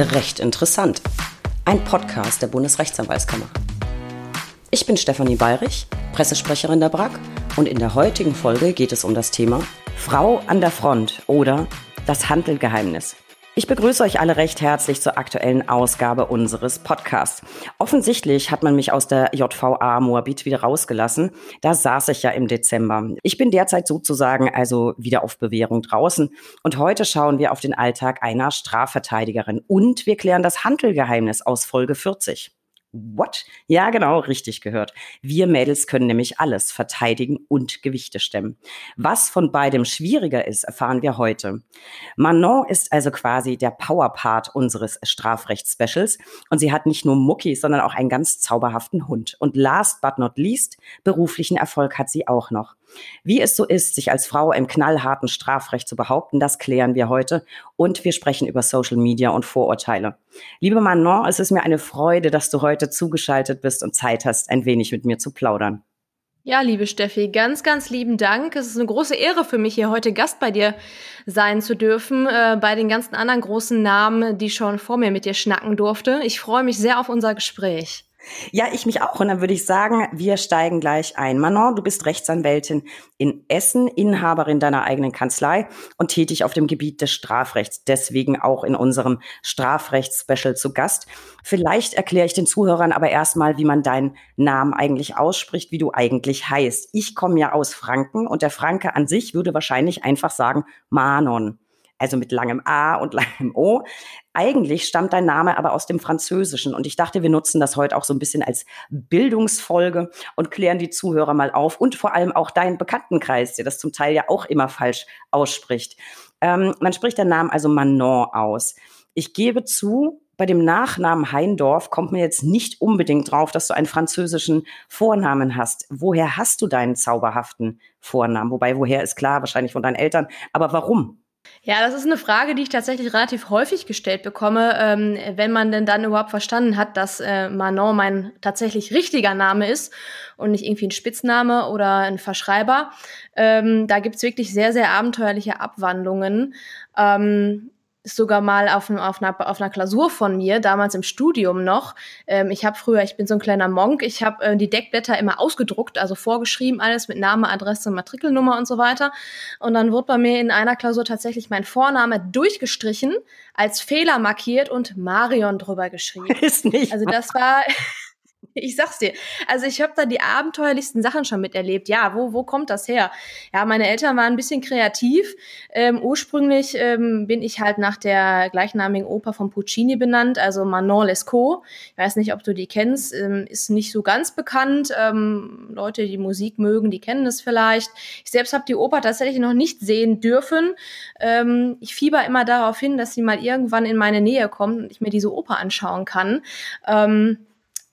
Recht interessant. Ein Podcast der Bundesrechtsanwaltskammer. Ich bin Stefanie Bayrich, Pressesprecherin der BRAG und in der heutigen Folge geht es um das Thema Frau an der Front oder das Handelgeheimnis. Ich begrüße euch alle recht herzlich zur aktuellen Ausgabe unseres Podcasts. Offensichtlich hat man mich aus der JVA Moabit wieder rausgelassen. Da saß ich ja im Dezember. Ich bin derzeit sozusagen also wieder auf Bewährung draußen. Und heute schauen wir auf den Alltag einer Strafverteidigerin. Und wir klären das Handelgeheimnis aus Folge 40. What? Ja, genau, richtig gehört. Wir Mädels können nämlich alles verteidigen und Gewichte stemmen. Was von beidem schwieriger ist, erfahren wir heute. Manon ist also quasi der Powerpart unseres Strafrechts-Specials und sie hat nicht nur Mucki, sondern auch einen ganz zauberhaften Hund. Und last but not least, beruflichen Erfolg hat sie auch noch. Wie es so ist, sich als Frau im knallharten Strafrecht zu behaupten, das klären wir heute. Und wir sprechen über Social Media und Vorurteile. Liebe Manon, es ist mir eine Freude, dass du heute zugeschaltet bist und Zeit hast, ein wenig mit mir zu plaudern. Ja, liebe Steffi, ganz, ganz lieben Dank. Es ist eine große Ehre für mich, hier heute Gast bei dir sein zu dürfen, äh, bei den ganzen anderen großen Namen, die schon vor mir mit dir schnacken durfte. Ich freue mich sehr auf unser Gespräch. Ja, ich mich auch. Und dann würde ich sagen, wir steigen gleich ein. Manon, du bist Rechtsanwältin in Essen, Inhaberin deiner eigenen Kanzlei und tätig auf dem Gebiet des Strafrechts. Deswegen auch in unserem Strafrechts-Special zu Gast. Vielleicht erkläre ich den Zuhörern aber erstmal, wie man deinen Namen eigentlich ausspricht, wie du eigentlich heißt. Ich komme ja aus Franken und der Franke an sich würde wahrscheinlich einfach sagen Manon also mit langem A und langem O. Eigentlich stammt dein Name aber aus dem Französischen und ich dachte, wir nutzen das heute auch so ein bisschen als Bildungsfolge und klären die Zuhörer mal auf und vor allem auch deinen Bekanntenkreis, der das zum Teil ja auch immer falsch ausspricht. Ähm, man spricht den Namen also Manon aus. Ich gebe zu, bei dem Nachnamen Heindorf kommt mir jetzt nicht unbedingt drauf, dass du einen französischen Vornamen hast. Woher hast du deinen zauberhaften Vornamen? Wobei, woher ist klar, wahrscheinlich von deinen Eltern. Aber warum? Ja, das ist eine Frage, die ich tatsächlich relativ häufig gestellt bekomme, ähm, wenn man denn dann überhaupt verstanden hat, dass äh, Manon mein tatsächlich richtiger Name ist und nicht irgendwie ein Spitzname oder ein Verschreiber. Ähm, da gibt's wirklich sehr, sehr abenteuerliche Abwandlungen. Ähm, ist sogar mal auf, auf, einer, auf einer Klausur von mir, damals im Studium noch. Ähm, ich habe früher, ich bin so ein kleiner Monk, ich habe äh, die Deckblätter immer ausgedruckt, also vorgeschrieben, alles mit Name, Adresse, Matrikelnummer und so weiter. Und dann wurde bei mir in einer Klausur tatsächlich mein Vorname durchgestrichen, als Fehler markiert und Marion drüber geschrieben. Ist nicht. Also das war Ich sag's dir. Also ich habe da die abenteuerlichsten Sachen schon miterlebt. Ja, wo, wo kommt das her? Ja, meine Eltern waren ein bisschen kreativ. Ähm, ursprünglich ähm, bin ich halt nach der gleichnamigen Oper von Puccini benannt, also Manon Lescaut. Ich weiß nicht, ob du die kennst, ähm, ist nicht so ganz bekannt. Ähm, Leute, die Musik mögen, die kennen es vielleicht. Ich selbst habe die Oper tatsächlich noch nicht sehen dürfen. Ähm, ich fieber immer darauf hin, dass sie mal irgendwann in meine Nähe kommt und ich mir diese Oper anschauen kann. Ähm,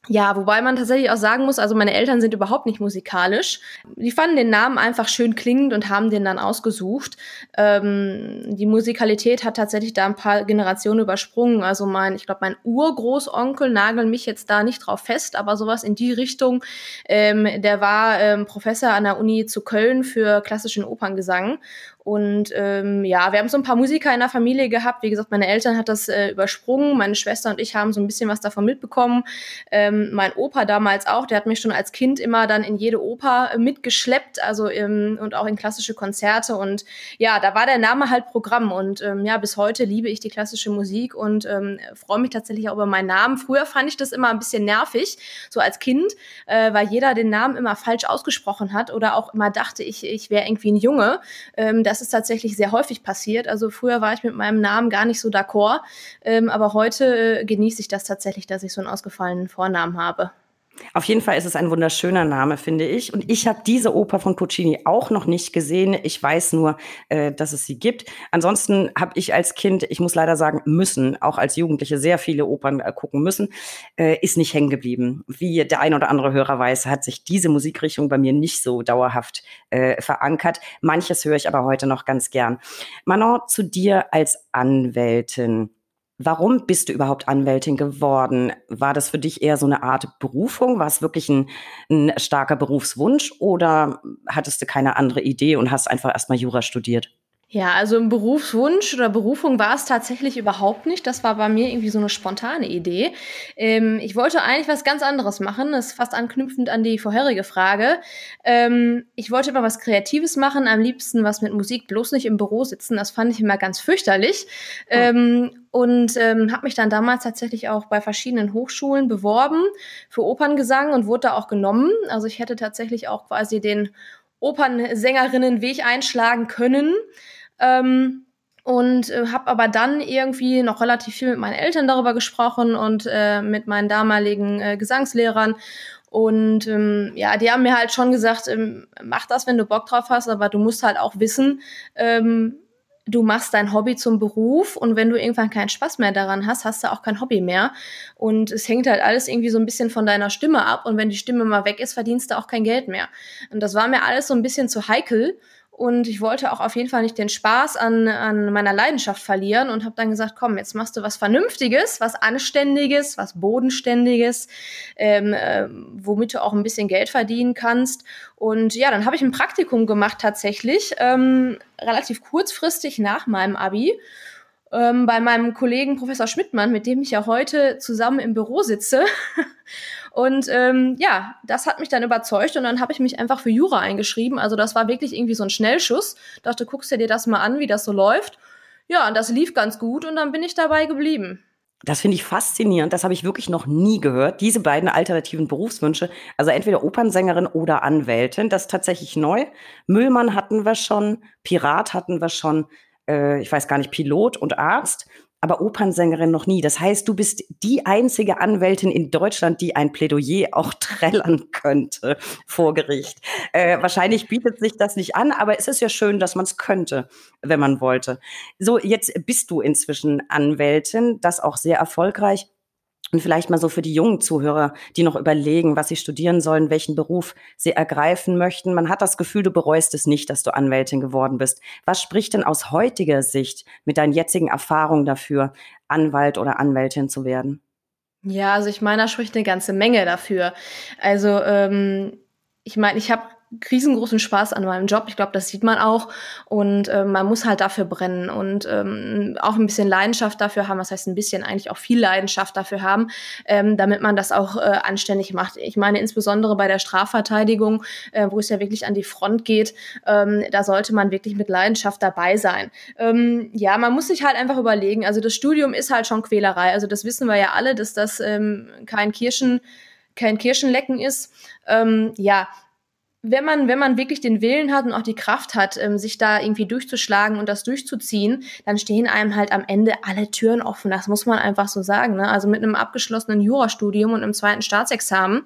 ja, wobei man tatsächlich auch sagen muss, also meine Eltern sind überhaupt nicht musikalisch. Die fanden den Namen einfach schön klingend und haben den dann ausgesucht. Ähm, die Musikalität hat tatsächlich da ein paar Generationen übersprungen. Also mein, ich glaube, mein Urgroßonkel nagelt mich jetzt da nicht drauf fest, aber sowas in die Richtung. Ähm, der war ähm, Professor an der Uni zu Köln für klassischen Operngesang und ähm, ja, wir haben so ein paar Musiker in der Familie gehabt. Wie gesagt, meine Eltern hat das äh, übersprungen. Meine Schwester und ich haben so ein bisschen was davon mitbekommen. Ähm, mein Opa damals auch, der hat mich schon als Kind immer dann in jede Oper äh, mitgeschleppt, also im, und auch in klassische Konzerte. Und ja, da war der Name halt Programm. Und ähm, ja, bis heute liebe ich die klassische Musik und ähm, freue mich tatsächlich auch über meinen Namen. Früher fand ich das immer ein bisschen nervig, so als Kind, äh, weil jeder den Namen immer falsch ausgesprochen hat oder auch immer dachte, ich, ich wäre irgendwie ein Junge. Ähm, das ist tatsächlich sehr häufig passiert. Also früher war ich mit meinem Namen gar nicht so d'accord, ähm, aber heute äh, genieße ich das tatsächlich, dass ich so einen ausgefallenen Vornamen habe. Auf jeden Fall ist es ein wunderschöner Name, finde ich. Und ich habe diese Oper von Puccini auch noch nicht gesehen. Ich weiß nur, äh, dass es sie gibt. Ansonsten habe ich als Kind, ich muss leider sagen, müssen, auch als Jugendliche sehr viele Opern äh, gucken müssen, äh, ist nicht hängen geblieben. Wie der ein oder andere Hörer weiß, hat sich diese Musikrichtung bei mir nicht so dauerhaft äh, verankert. Manches höre ich aber heute noch ganz gern. Manon, zu dir als Anwältin. Warum bist du überhaupt Anwältin geworden? War das für dich eher so eine Art Berufung? War es wirklich ein, ein starker Berufswunsch oder hattest du keine andere Idee und hast einfach erstmal Jura studiert? Ja, also ein Berufswunsch oder Berufung war es tatsächlich überhaupt nicht. Das war bei mir irgendwie so eine spontane Idee. Ähm, ich wollte eigentlich was ganz anderes machen. Das ist fast anknüpfend an die vorherige Frage. Ähm, ich wollte immer was Kreatives machen, am liebsten was mit Musik, bloß nicht im Büro sitzen. Das fand ich immer ganz fürchterlich. Oh. Ähm, und ähm, habe mich dann damals tatsächlich auch bei verschiedenen Hochschulen beworben für Operngesang und wurde da auch genommen. Also ich hätte tatsächlich auch quasi den Opernsängerinnenweg einschlagen können. Ähm, und äh, habe aber dann irgendwie noch relativ viel mit meinen Eltern darüber gesprochen und äh, mit meinen damaligen äh, Gesangslehrern. Und ähm, ja, die haben mir halt schon gesagt, ähm, mach das, wenn du Bock drauf hast, aber du musst halt auch wissen, ähm, du machst dein Hobby zum Beruf und wenn du irgendwann keinen Spaß mehr daran hast, hast du auch kein Hobby mehr. Und es hängt halt alles irgendwie so ein bisschen von deiner Stimme ab und wenn die Stimme mal weg ist, verdienst du auch kein Geld mehr. Und das war mir alles so ein bisschen zu heikel und ich wollte auch auf jeden Fall nicht den Spaß an, an meiner Leidenschaft verlieren und habe dann gesagt, komm, jetzt machst du was Vernünftiges, was Anständiges, was Bodenständiges, ähm, äh, womit du auch ein bisschen Geld verdienen kannst. Und ja, dann habe ich ein Praktikum gemacht tatsächlich, ähm, relativ kurzfristig nach meinem Abi. Ähm, bei meinem Kollegen Professor Schmidtmann, mit dem ich ja heute zusammen im Büro sitze. Und ähm, ja, das hat mich dann überzeugt und dann habe ich mich einfach für Jura eingeschrieben. Also das war wirklich irgendwie so ein Schnellschuss. Dachte, guckst du dir das mal an, wie das so läuft. Ja, und das lief ganz gut und dann bin ich dabei geblieben. Das finde ich faszinierend. Das habe ich wirklich noch nie gehört. Diese beiden alternativen Berufswünsche, also entweder Opernsängerin oder Anwältin, das ist tatsächlich neu. Müllmann hatten wir schon, Pirat hatten wir schon, äh, ich weiß gar nicht, Pilot und Arzt aber Opernsängerin noch nie. Das heißt, du bist die einzige Anwältin in Deutschland, die ein Plädoyer auch trällern könnte vor Gericht. Äh, wahrscheinlich bietet sich das nicht an, aber es ist ja schön, dass man es könnte, wenn man wollte. So, jetzt bist du inzwischen Anwältin, das auch sehr erfolgreich. Und vielleicht mal so für die jungen Zuhörer, die noch überlegen, was sie studieren sollen, welchen Beruf sie ergreifen möchten. Man hat das Gefühl, du bereust es nicht, dass du Anwältin geworden bist. Was spricht denn aus heutiger Sicht mit deinen jetzigen Erfahrungen dafür, Anwalt oder Anwältin zu werden? Ja, also ich meine, da spricht eine ganze Menge dafür. Also ähm, ich meine, ich habe riesengroßen Spaß an meinem Job. Ich glaube, das sieht man auch. Und äh, man muss halt dafür brennen und ähm, auch ein bisschen Leidenschaft dafür haben. Was heißt ein bisschen eigentlich auch viel Leidenschaft dafür haben, ähm, damit man das auch äh, anständig macht. Ich meine, insbesondere bei der Strafverteidigung, äh, wo es ja wirklich an die Front geht, ähm, da sollte man wirklich mit Leidenschaft dabei sein. Ähm, ja, man muss sich halt einfach überlegen. Also das Studium ist halt schon Quälerei. Also das wissen wir ja alle, dass das ähm, kein Kirschen kein Kirschenlecken ist. Ähm, ja, wenn man, wenn man wirklich den Willen hat und auch die Kraft hat, ähm, sich da irgendwie durchzuschlagen und das durchzuziehen, dann stehen einem halt am Ende alle Türen offen. Das muss man einfach so sagen. Ne? Also mit einem abgeschlossenen Jurastudium und einem zweiten Staatsexamen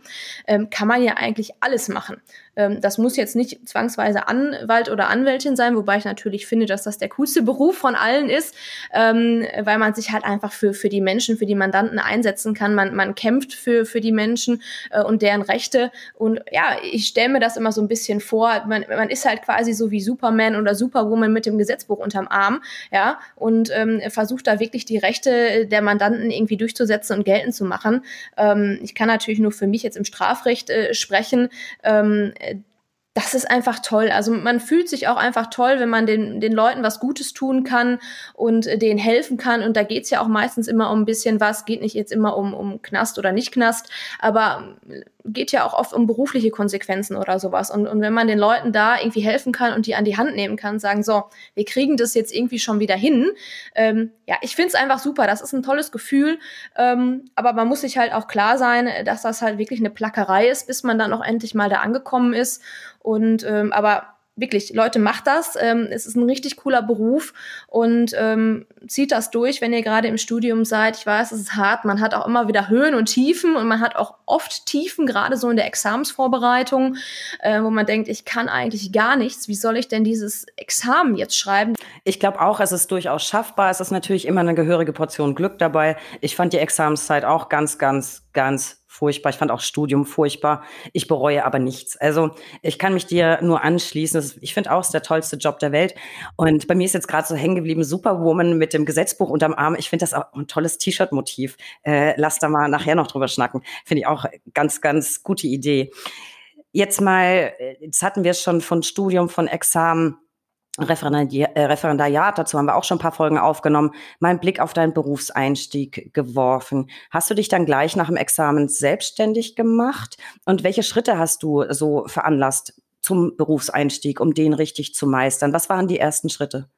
ähm, kann man ja eigentlich alles machen. Ähm, das muss jetzt nicht zwangsweise Anwalt oder Anwältin sein, wobei ich natürlich finde, dass das der coolste Beruf von allen ist, ähm, weil man sich halt einfach für, für die Menschen, für die Mandanten einsetzen kann. Man, man kämpft für, für die Menschen äh, und deren Rechte. Und ja, ich stelle mir das immer so ein bisschen vor. Man, man ist halt quasi so wie Superman oder Superwoman mit dem Gesetzbuch unterm Arm, ja, und ähm, versucht da wirklich die Rechte der Mandanten irgendwie durchzusetzen und geltend zu machen. Ähm, ich kann natürlich nur für mich jetzt im Strafrecht äh, sprechen. Ähm, das ist einfach toll. Also man fühlt sich auch einfach toll, wenn man den, den Leuten was Gutes tun kann und äh, denen helfen kann. Und da geht's ja auch meistens immer um ein bisschen was, geht nicht jetzt immer um, um Knast oder nicht Knast, aber geht ja auch oft um berufliche Konsequenzen oder sowas. Und, und wenn man den Leuten da irgendwie helfen kann und die an die Hand nehmen kann, sagen, so, wir kriegen das jetzt irgendwie schon wieder hin. Ähm, ja, ich finde es einfach super. Das ist ein tolles Gefühl. Ähm, aber man muss sich halt auch klar sein, dass das halt wirklich eine Plackerei ist, bis man dann auch endlich mal da angekommen ist. Und ähm, aber wirklich, Leute, macht das. Ähm, es ist ein richtig cooler Beruf und ähm, zieht das durch, wenn ihr gerade im Studium seid. Ich weiß, es ist hart. Man hat auch immer wieder Höhen und Tiefen und man hat auch oft Tiefen, gerade so in der Examensvorbereitung, äh, wo man denkt, ich kann eigentlich gar nichts. Wie soll ich denn dieses Examen jetzt schreiben? Ich glaube auch, es ist durchaus schaffbar. Es ist natürlich immer eine gehörige Portion Glück dabei. Ich fand die Examenszeit auch ganz, ganz, ganz furchtbar. Ich fand auch Studium furchtbar. Ich bereue aber nichts. Also ich kann mich dir nur anschließen. Ich finde auch, es ist der tollste Job der Welt. Und bei mir ist jetzt gerade so hängen geblieben, Superwoman mit dem Gesetzbuch unterm Arm. Ich finde das auch ein tolles T-Shirt-Motiv. Äh, lass da mal nachher noch drüber schnacken. Finde ich auch ganz, ganz gute Idee. Jetzt mal, jetzt hatten wir schon von Studium, von Examen Referendariat, äh, Referendariat, dazu haben wir auch schon ein paar Folgen aufgenommen, mal einen Blick auf deinen Berufseinstieg geworfen. Hast du dich dann gleich nach dem Examen selbstständig gemacht? Und welche Schritte hast du so veranlasst zum Berufseinstieg, um den richtig zu meistern? Was waren die ersten Schritte?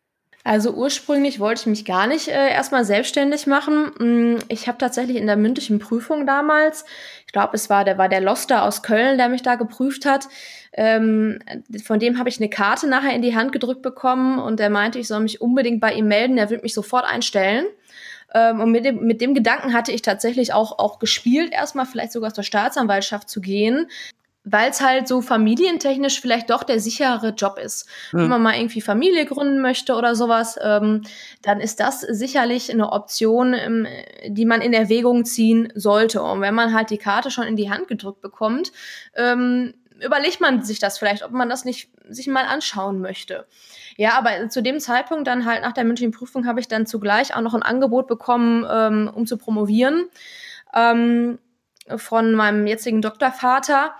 Also ursprünglich wollte ich mich gar nicht äh, erstmal selbstständig machen. Mm, ich habe tatsächlich in der mündlichen Prüfung damals, ich glaube, es war der war der Loster aus Köln, der mich da geprüft hat. Ähm, von dem habe ich eine Karte nachher in die Hand gedrückt bekommen und der meinte, ich soll mich unbedingt bei ihm melden, der wird mich sofort einstellen. Ähm, und mit dem, mit dem Gedanken hatte ich tatsächlich auch, auch gespielt, erstmal vielleicht sogar zur Staatsanwaltschaft zu gehen weil es halt so familientechnisch vielleicht doch der sichere Job ist. Mhm. Wenn man mal irgendwie Familie gründen möchte oder sowas, ähm, dann ist das sicherlich eine Option, ähm, die man in Erwägung ziehen sollte. Und wenn man halt die Karte schon in die Hand gedrückt bekommt, ähm, überlegt man sich das vielleicht, ob man das nicht sich mal anschauen möchte. Ja, aber zu dem Zeitpunkt dann halt nach der mündlichen Prüfung habe ich dann zugleich auch noch ein Angebot bekommen, ähm, um zu promovieren ähm, von meinem jetzigen Doktorvater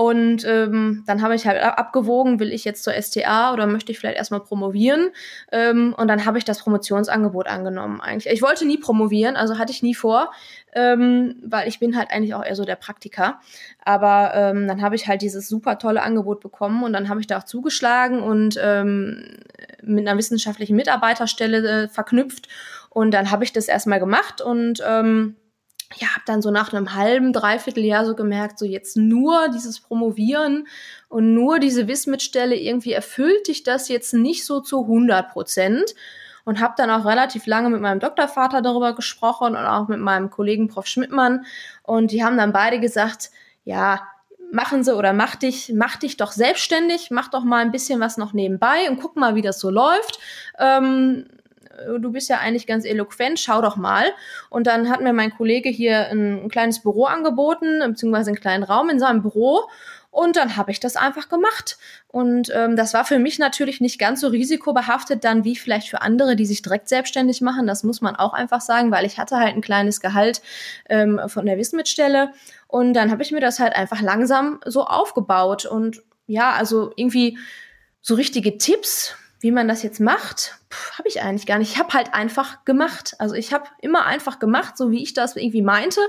und ähm, dann habe ich halt abgewogen, will ich jetzt zur STA oder möchte ich vielleicht erstmal promovieren? Ähm, und dann habe ich das Promotionsangebot angenommen eigentlich. Ich wollte nie promovieren, also hatte ich nie vor, ähm, weil ich bin halt eigentlich auch eher so der Praktiker. Aber ähm, dann habe ich halt dieses super tolle Angebot bekommen und dann habe ich da auch zugeschlagen und ähm, mit einer wissenschaftlichen Mitarbeiterstelle äh, verknüpft. Und dann habe ich das erstmal gemacht und ähm, ja, habe dann so nach einem halben, dreiviertel Jahr so gemerkt, so jetzt nur dieses Promovieren und nur diese Wismit-Stelle, irgendwie erfüllt dich das jetzt nicht so zu 100 Prozent. Und habe dann auch relativ lange mit meinem Doktorvater darüber gesprochen und auch mit meinem Kollegen Prof. Schmidtmann. Und die haben dann beide gesagt, ja, machen sie oder mach dich, mach dich doch selbstständig, mach doch mal ein bisschen was noch nebenbei und guck mal, wie das so läuft. Ähm, du bist ja eigentlich ganz eloquent, schau doch mal. Und dann hat mir mein Kollege hier ein, ein kleines Büro angeboten, beziehungsweise einen kleinen Raum in seinem Büro. Und dann habe ich das einfach gemacht. Und ähm, das war für mich natürlich nicht ganz so risikobehaftet dann wie vielleicht für andere, die sich direkt selbstständig machen. Das muss man auch einfach sagen, weil ich hatte halt ein kleines Gehalt ähm, von der Wismit-Stelle. Und dann habe ich mir das halt einfach langsam so aufgebaut. Und ja, also irgendwie so richtige Tipps, wie man das jetzt macht, habe ich eigentlich gar nicht. Ich habe halt einfach gemacht. Also ich habe immer einfach gemacht, so wie ich das irgendwie meinte,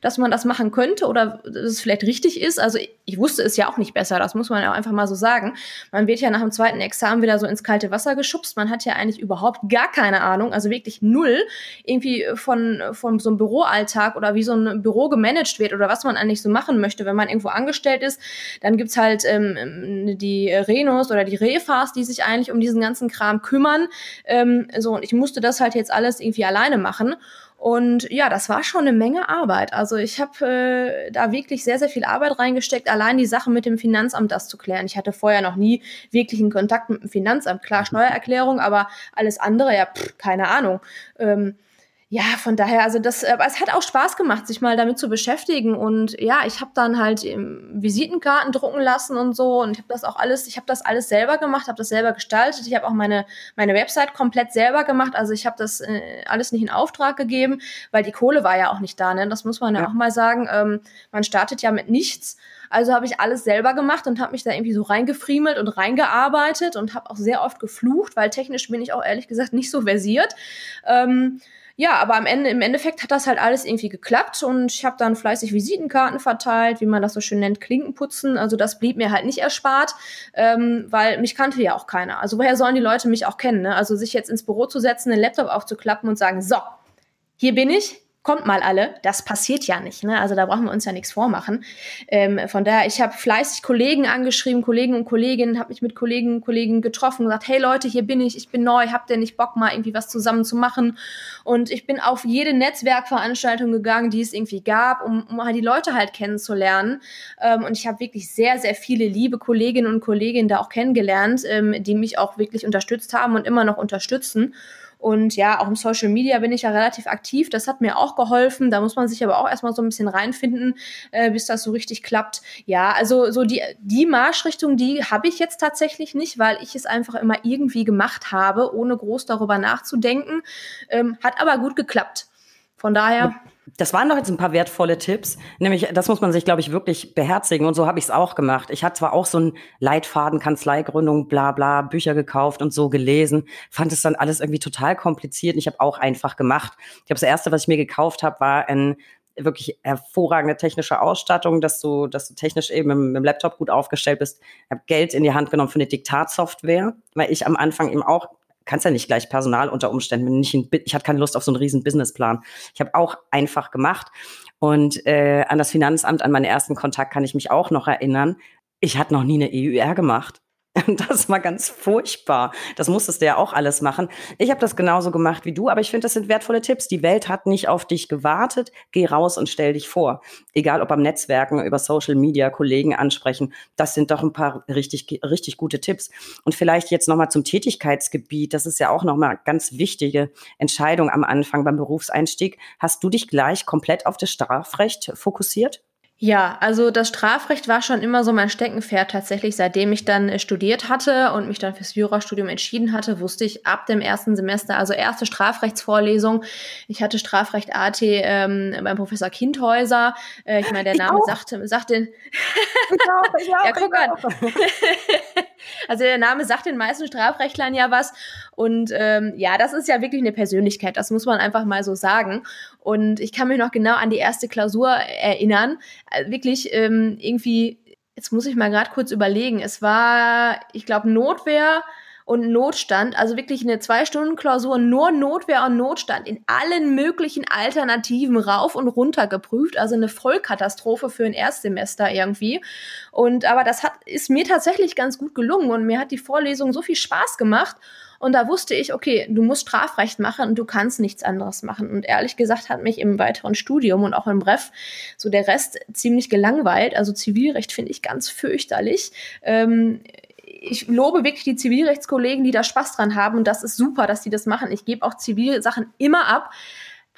dass man das machen könnte oder dass es vielleicht richtig ist. Also ich, ich wusste es ja auch nicht besser, das muss man ja einfach mal so sagen. Man wird ja nach dem zweiten Examen wieder so ins kalte Wasser geschubst. Man hat ja eigentlich überhaupt gar keine Ahnung, also wirklich null, irgendwie von, von so einem Büroalltag oder wie so ein Büro gemanagt wird oder was man eigentlich so machen möchte. Wenn man irgendwo angestellt ist, dann gibt's halt ähm, die Renos oder die Refas, die sich eigentlich um diesen ganzen Kram kümmern. Ähm, so, und ich musste das halt jetzt alles irgendwie alleine machen. Und ja, das war schon eine Menge Arbeit. Also ich habe äh, da wirklich sehr, sehr viel Arbeit reingesteckt, allein die Sachen mit dem Finanzamt das zu klären. Ich hatte vorher noch nie wirklich einen Kontakt mit dem Finanzamt. Klar, Steuererklärung, aber alles andere, ja, pff, keine Ahnung. Ähm, ja, von daher, also das, äh, es hat auch Spaß gemacht, sich mal damit zu beschäftigen. Und ja, ich habe dann halt Visitenkarten drucken lassen und so. Und ich habe das auch alles, ich habe das alles selber gemacht, habe das selber gestaltet. Ich habe auch meine meine Website komplett selber gemacht. Also ich habe das äh, alles nicht in Auftrag gegeben, weil die Kohle war ja auch nicht da. Ne? Das muss man ja, ja. auch mal sagen. Ähm, man startet ja mit nichts. Also habe ich alles selber gemacht und habe mich da irgendwie so reingefriemelt und reingearbeitet und habe auch sehr oft geflucht, weil technisch bin ich auch ehrlich gesagt nicht so versiert. Ähm, ja, aber am Ende, im Endeffekt hat das halt alles irgendwie geklappt und ich habe dann fleißig Visitenkarten verteilt, wie man das so schön nennt, Klinkenputzen. Also das blieb mir halt nicht erspart, ähm, weil mich kannte ja auch keiner. Also woher sollen die Leute mich auch kennen? Ne? Also sich jetzt ins Büro zu setzen, den Laptop aufzuklappen und sagen, so, hier bin ich, kommt mal alle. Das passiert ja nicht. Ne? Also da brauchen wir uns ja nichts vormachen. Ähm, von daher, ich habe fleißig Kollegen angeschrieben, Kollegen und Kolleginnen, habe mich mit Kollegen und Kollegen getroffen und gesagt, hey Leute, hier bin ich, ich bin neu, habt ihr nicht Bock mal irgendwie was zusammen zu machen? Und ich bin auf jede Netzwerkveranstaltung gegangen, die es irgendwie gab, um, um halt die Leute halt kennenzulernen. Ähm, und ich habe wirklich sehr, sehr viele liebe Kolleginnen und Kollegen da auch kennengelernt, ähm, die mich auch wirklich unterstützt haben und immer noch unterstützen. Und ja, auch im Social Media bin ich ja relativ aktiv. Das hat mir auch geholfen. Da muss man sich aber auch erstmal so ein bisschen reinfinden, äh, bis das so richtig klappt. Ja, also so die, die Marschrichtung, die habe ich jetzt tatsächlich nicht, weil ich es einfach immer irgendwie gemacht habe, ohne groß darüber nachzudenken. Ähm, hat aber gut geklappt. Von daher. Das waren doch jetzt ein paar wertvolle Tipps. Nämlich, das muss man sich, glaube ich, wirklich beherzigen. Und so habe ich es auch gemacht. Ich hatte zwar auch so einen Leitfaden, Kanzleigründung, bla bla, Bücher gekauft und so gelesen, fand es dann alles irgendwie total kompliziert. Und ich habe auch einfach gemacht. Ich glaube, das Erste, was ich mir gekauft habe, war ein wirklich hervorragende technische Ausstattung, dass du, dass du technisch eben im, im Laptop gut aufgestellt bist. Ich habe Geld in die Hand genommen für eine Diktatsoftware, weil ich am Anfang eben auch kannst ja nicht gleich Personal unter Umständen. Nicht ein, ich hatte keine Lust auf so einen riesen Businessplan. Ich habe auch einfach gemacht. Und äh, an das Finanzamt, an meinen ersten Kontakt kann ich mich auch noch erinnern. Ich hatte noch nie eine EUR gemacht. Das war ganz furchtbar. Das musstest du ja auch alles machen. Ich habe das genauso gemacht wie du, aber ich finde, das sind wertvolle Tipps. Die Welt hat nicht auf dich gewartet. Geh raus und stell dich vor. Egal ob am Netzwerken, über Social Media, Kollegen ansprechen. Das sind doch ein paar richtig, richtig gute Tipps. Und vielleicht jetzt nochmal zum Tätigkeitsgebiet. Das ist ja auch nochmal ganz wichtige Entscheidung am Anfang beim Berufseinstieg. Hast du dich gleich komplett auf das Strafrecht fokussiert? Ja, also das Strafrecht war schon immer so mein Steckenpferd tatsächlich. Seitdem ich dann äh, studiert hatte und mich dann fürs Jurastudium entschieden hatte, wusste ich ab dem ersten Semester, also erste Strafrechtsvorlesung, ich hatte Strafrecht AT ähm, beim Professor Kindhäuser. Äh, ich meine, der Name sagte, sagt den. Ich auch, ich auch, ja, guck an. Also der Name sagt den meisten Strafrechtlern ja was. Und ähm, ja, das ist ja wirklich eine Persönlichkeit, das muss man einfach mal so sagen. Und ich kann mich noch genau an die erste Klausur erinnern. Also wirklich ähm, irgendwie, jetzt muss ich mal gerade kurz überlegen. Es war, ich glaube, Notwehr und Notstand, also wirklich eine Zwei-Stunden-Klausur, nur Notwehr und Notstand in allen möglichen Alternativen rauf und runter geprüft, also eine Vollkatastrophe für ein Erstsemester irgendwie. Und aber das hat, ist mir tatsächlich ganz gut gelungen und mir hat die Vorlesung so viel Spaß gemacht. Und da wusste ich, okay, du musst Strafrecht machen und du kannst nichts anderes machen. Und ehrlich gesagt hat mich im weiteren Studium und auch im Bref so der Rest ziemlich gelangweilt. Also Zivilrecht finde ich ganz fürchterlich. Ähm, ich lobe wirklich die Zivilrechtskollegen, die da Spaß dran haben und das ist super, dass die das machen. Ich gebe auch Zivilsachen immer ab,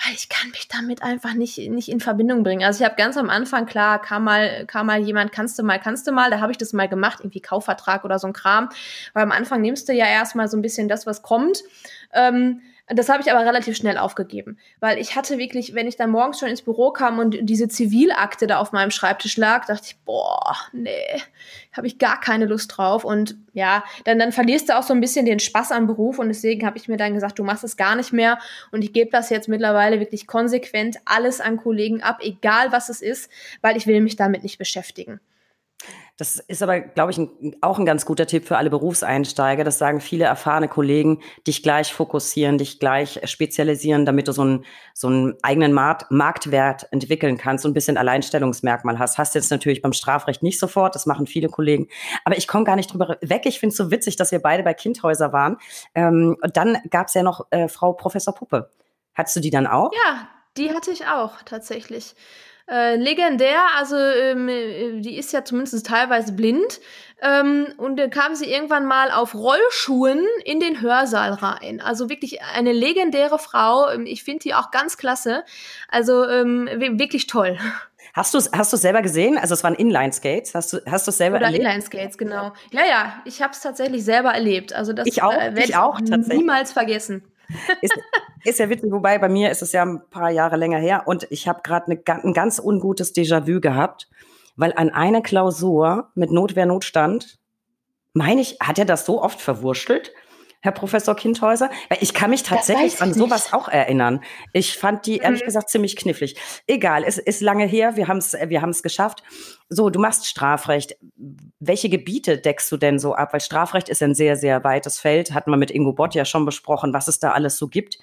weil ich kann mich damit einfach nicht, nicht in Verbindung bringen. Also ich habe ganz am Anfang, klar, kam mal, kam mal jemand, kannst du mal, kannst du mal, da habe ich das mal gemacht, irgendwie Kaufvertrag oder so ein Kram. Weil am Anfang nimmst du ja erstmal so ein bisschen das, was kommt. Ähm, das habe ich aber relativ schnell aufgegeben, weil ich hatte wirklich, wenn ich dann morgens schon ins Büro kam und diese Zivilakte da auf meinem Schreibtisch lag, dachte ich, boah, nee, habe ich gar keine Lust drauf. Und ja, dann, dann verlierst du auch so ein bisschen den Spaß am Beruf und deswegen habe ich mir dann gesagt, du machst es gar nicht mehr und ich gebe das jetzt mittlerweile wirklich konsequent alles an Kollegen ab, egal was es ist, weil ich will mich damit nicht beschäftigen. Das ist aber, glaube ich, ein, auch ein ganz guter Tipp für alle Berufseinsteiger. Das sagen viele erfahrene Kollegen, dich gleich fokussieren, dich gleich spezialisieren, damit du so einen, so einen eigenen Markt, Marktwert entwickeln kannst und ein bisschen Alleinstellungsmerkmal hast. Hast jetzt natürlich beim Strafrecht nicht sofort, das machen viele Kollegen. Aber ich komme gar nicht drüber weg. Ich finde es so witzig, dass wir beide bei Kindhäuser waren. Ähm, und dann gab es ja noch äh, Frau Professor Puppe. Hattest du die dann auch? Ja, die hatte ich auch tatsächlich. Äh, legendär, also ähm, äh, die ist ja zumindest teilweise blind. Ähm, und dann kam sie irgendwann mal auf Rollschuhen in den Hörsaal rein. Also wirklich eine legendäre Frau. Ähm, ich finde die auch ganz klasse. Also ähm, wirklich toll. Hast du es hast selber gesehen? Also es waren Inline-Skates. Hast du hast du selber Oder erlebt? Inline-Skates, genau. Ja, ja, ich habe es tatsächlich selber erlebt. Also das ich auch, äh, werde ich auch niemals vergessen ist, ist ja witzig, wobei bei mir ist es ja ein paar Jahre länger her und ich habe gerade ne, ein ganz ungutes Déjà-vu gehabt, weil an einer Klausur mit Notwehr-Notstand, meine ich, hat er das so oft verwurschtelt, Herr Professor Kindhäuser? Weil ich kann mich tatsächlich an sowas nicht. auch erinnern. Ich fand die ehrlich mhm. gesagt ziemlich knifflig. Egal, es ist lange her, wir haben es wir haben's geschafft. So, du machst Strafrecht. Welche Gebiete deckst du denn so ab? Weil Strafrecht ist ein sehr, sehr weites Feld. Hatten wir mit Ingo Bott ja schon besprochen, was es da alles so gibt.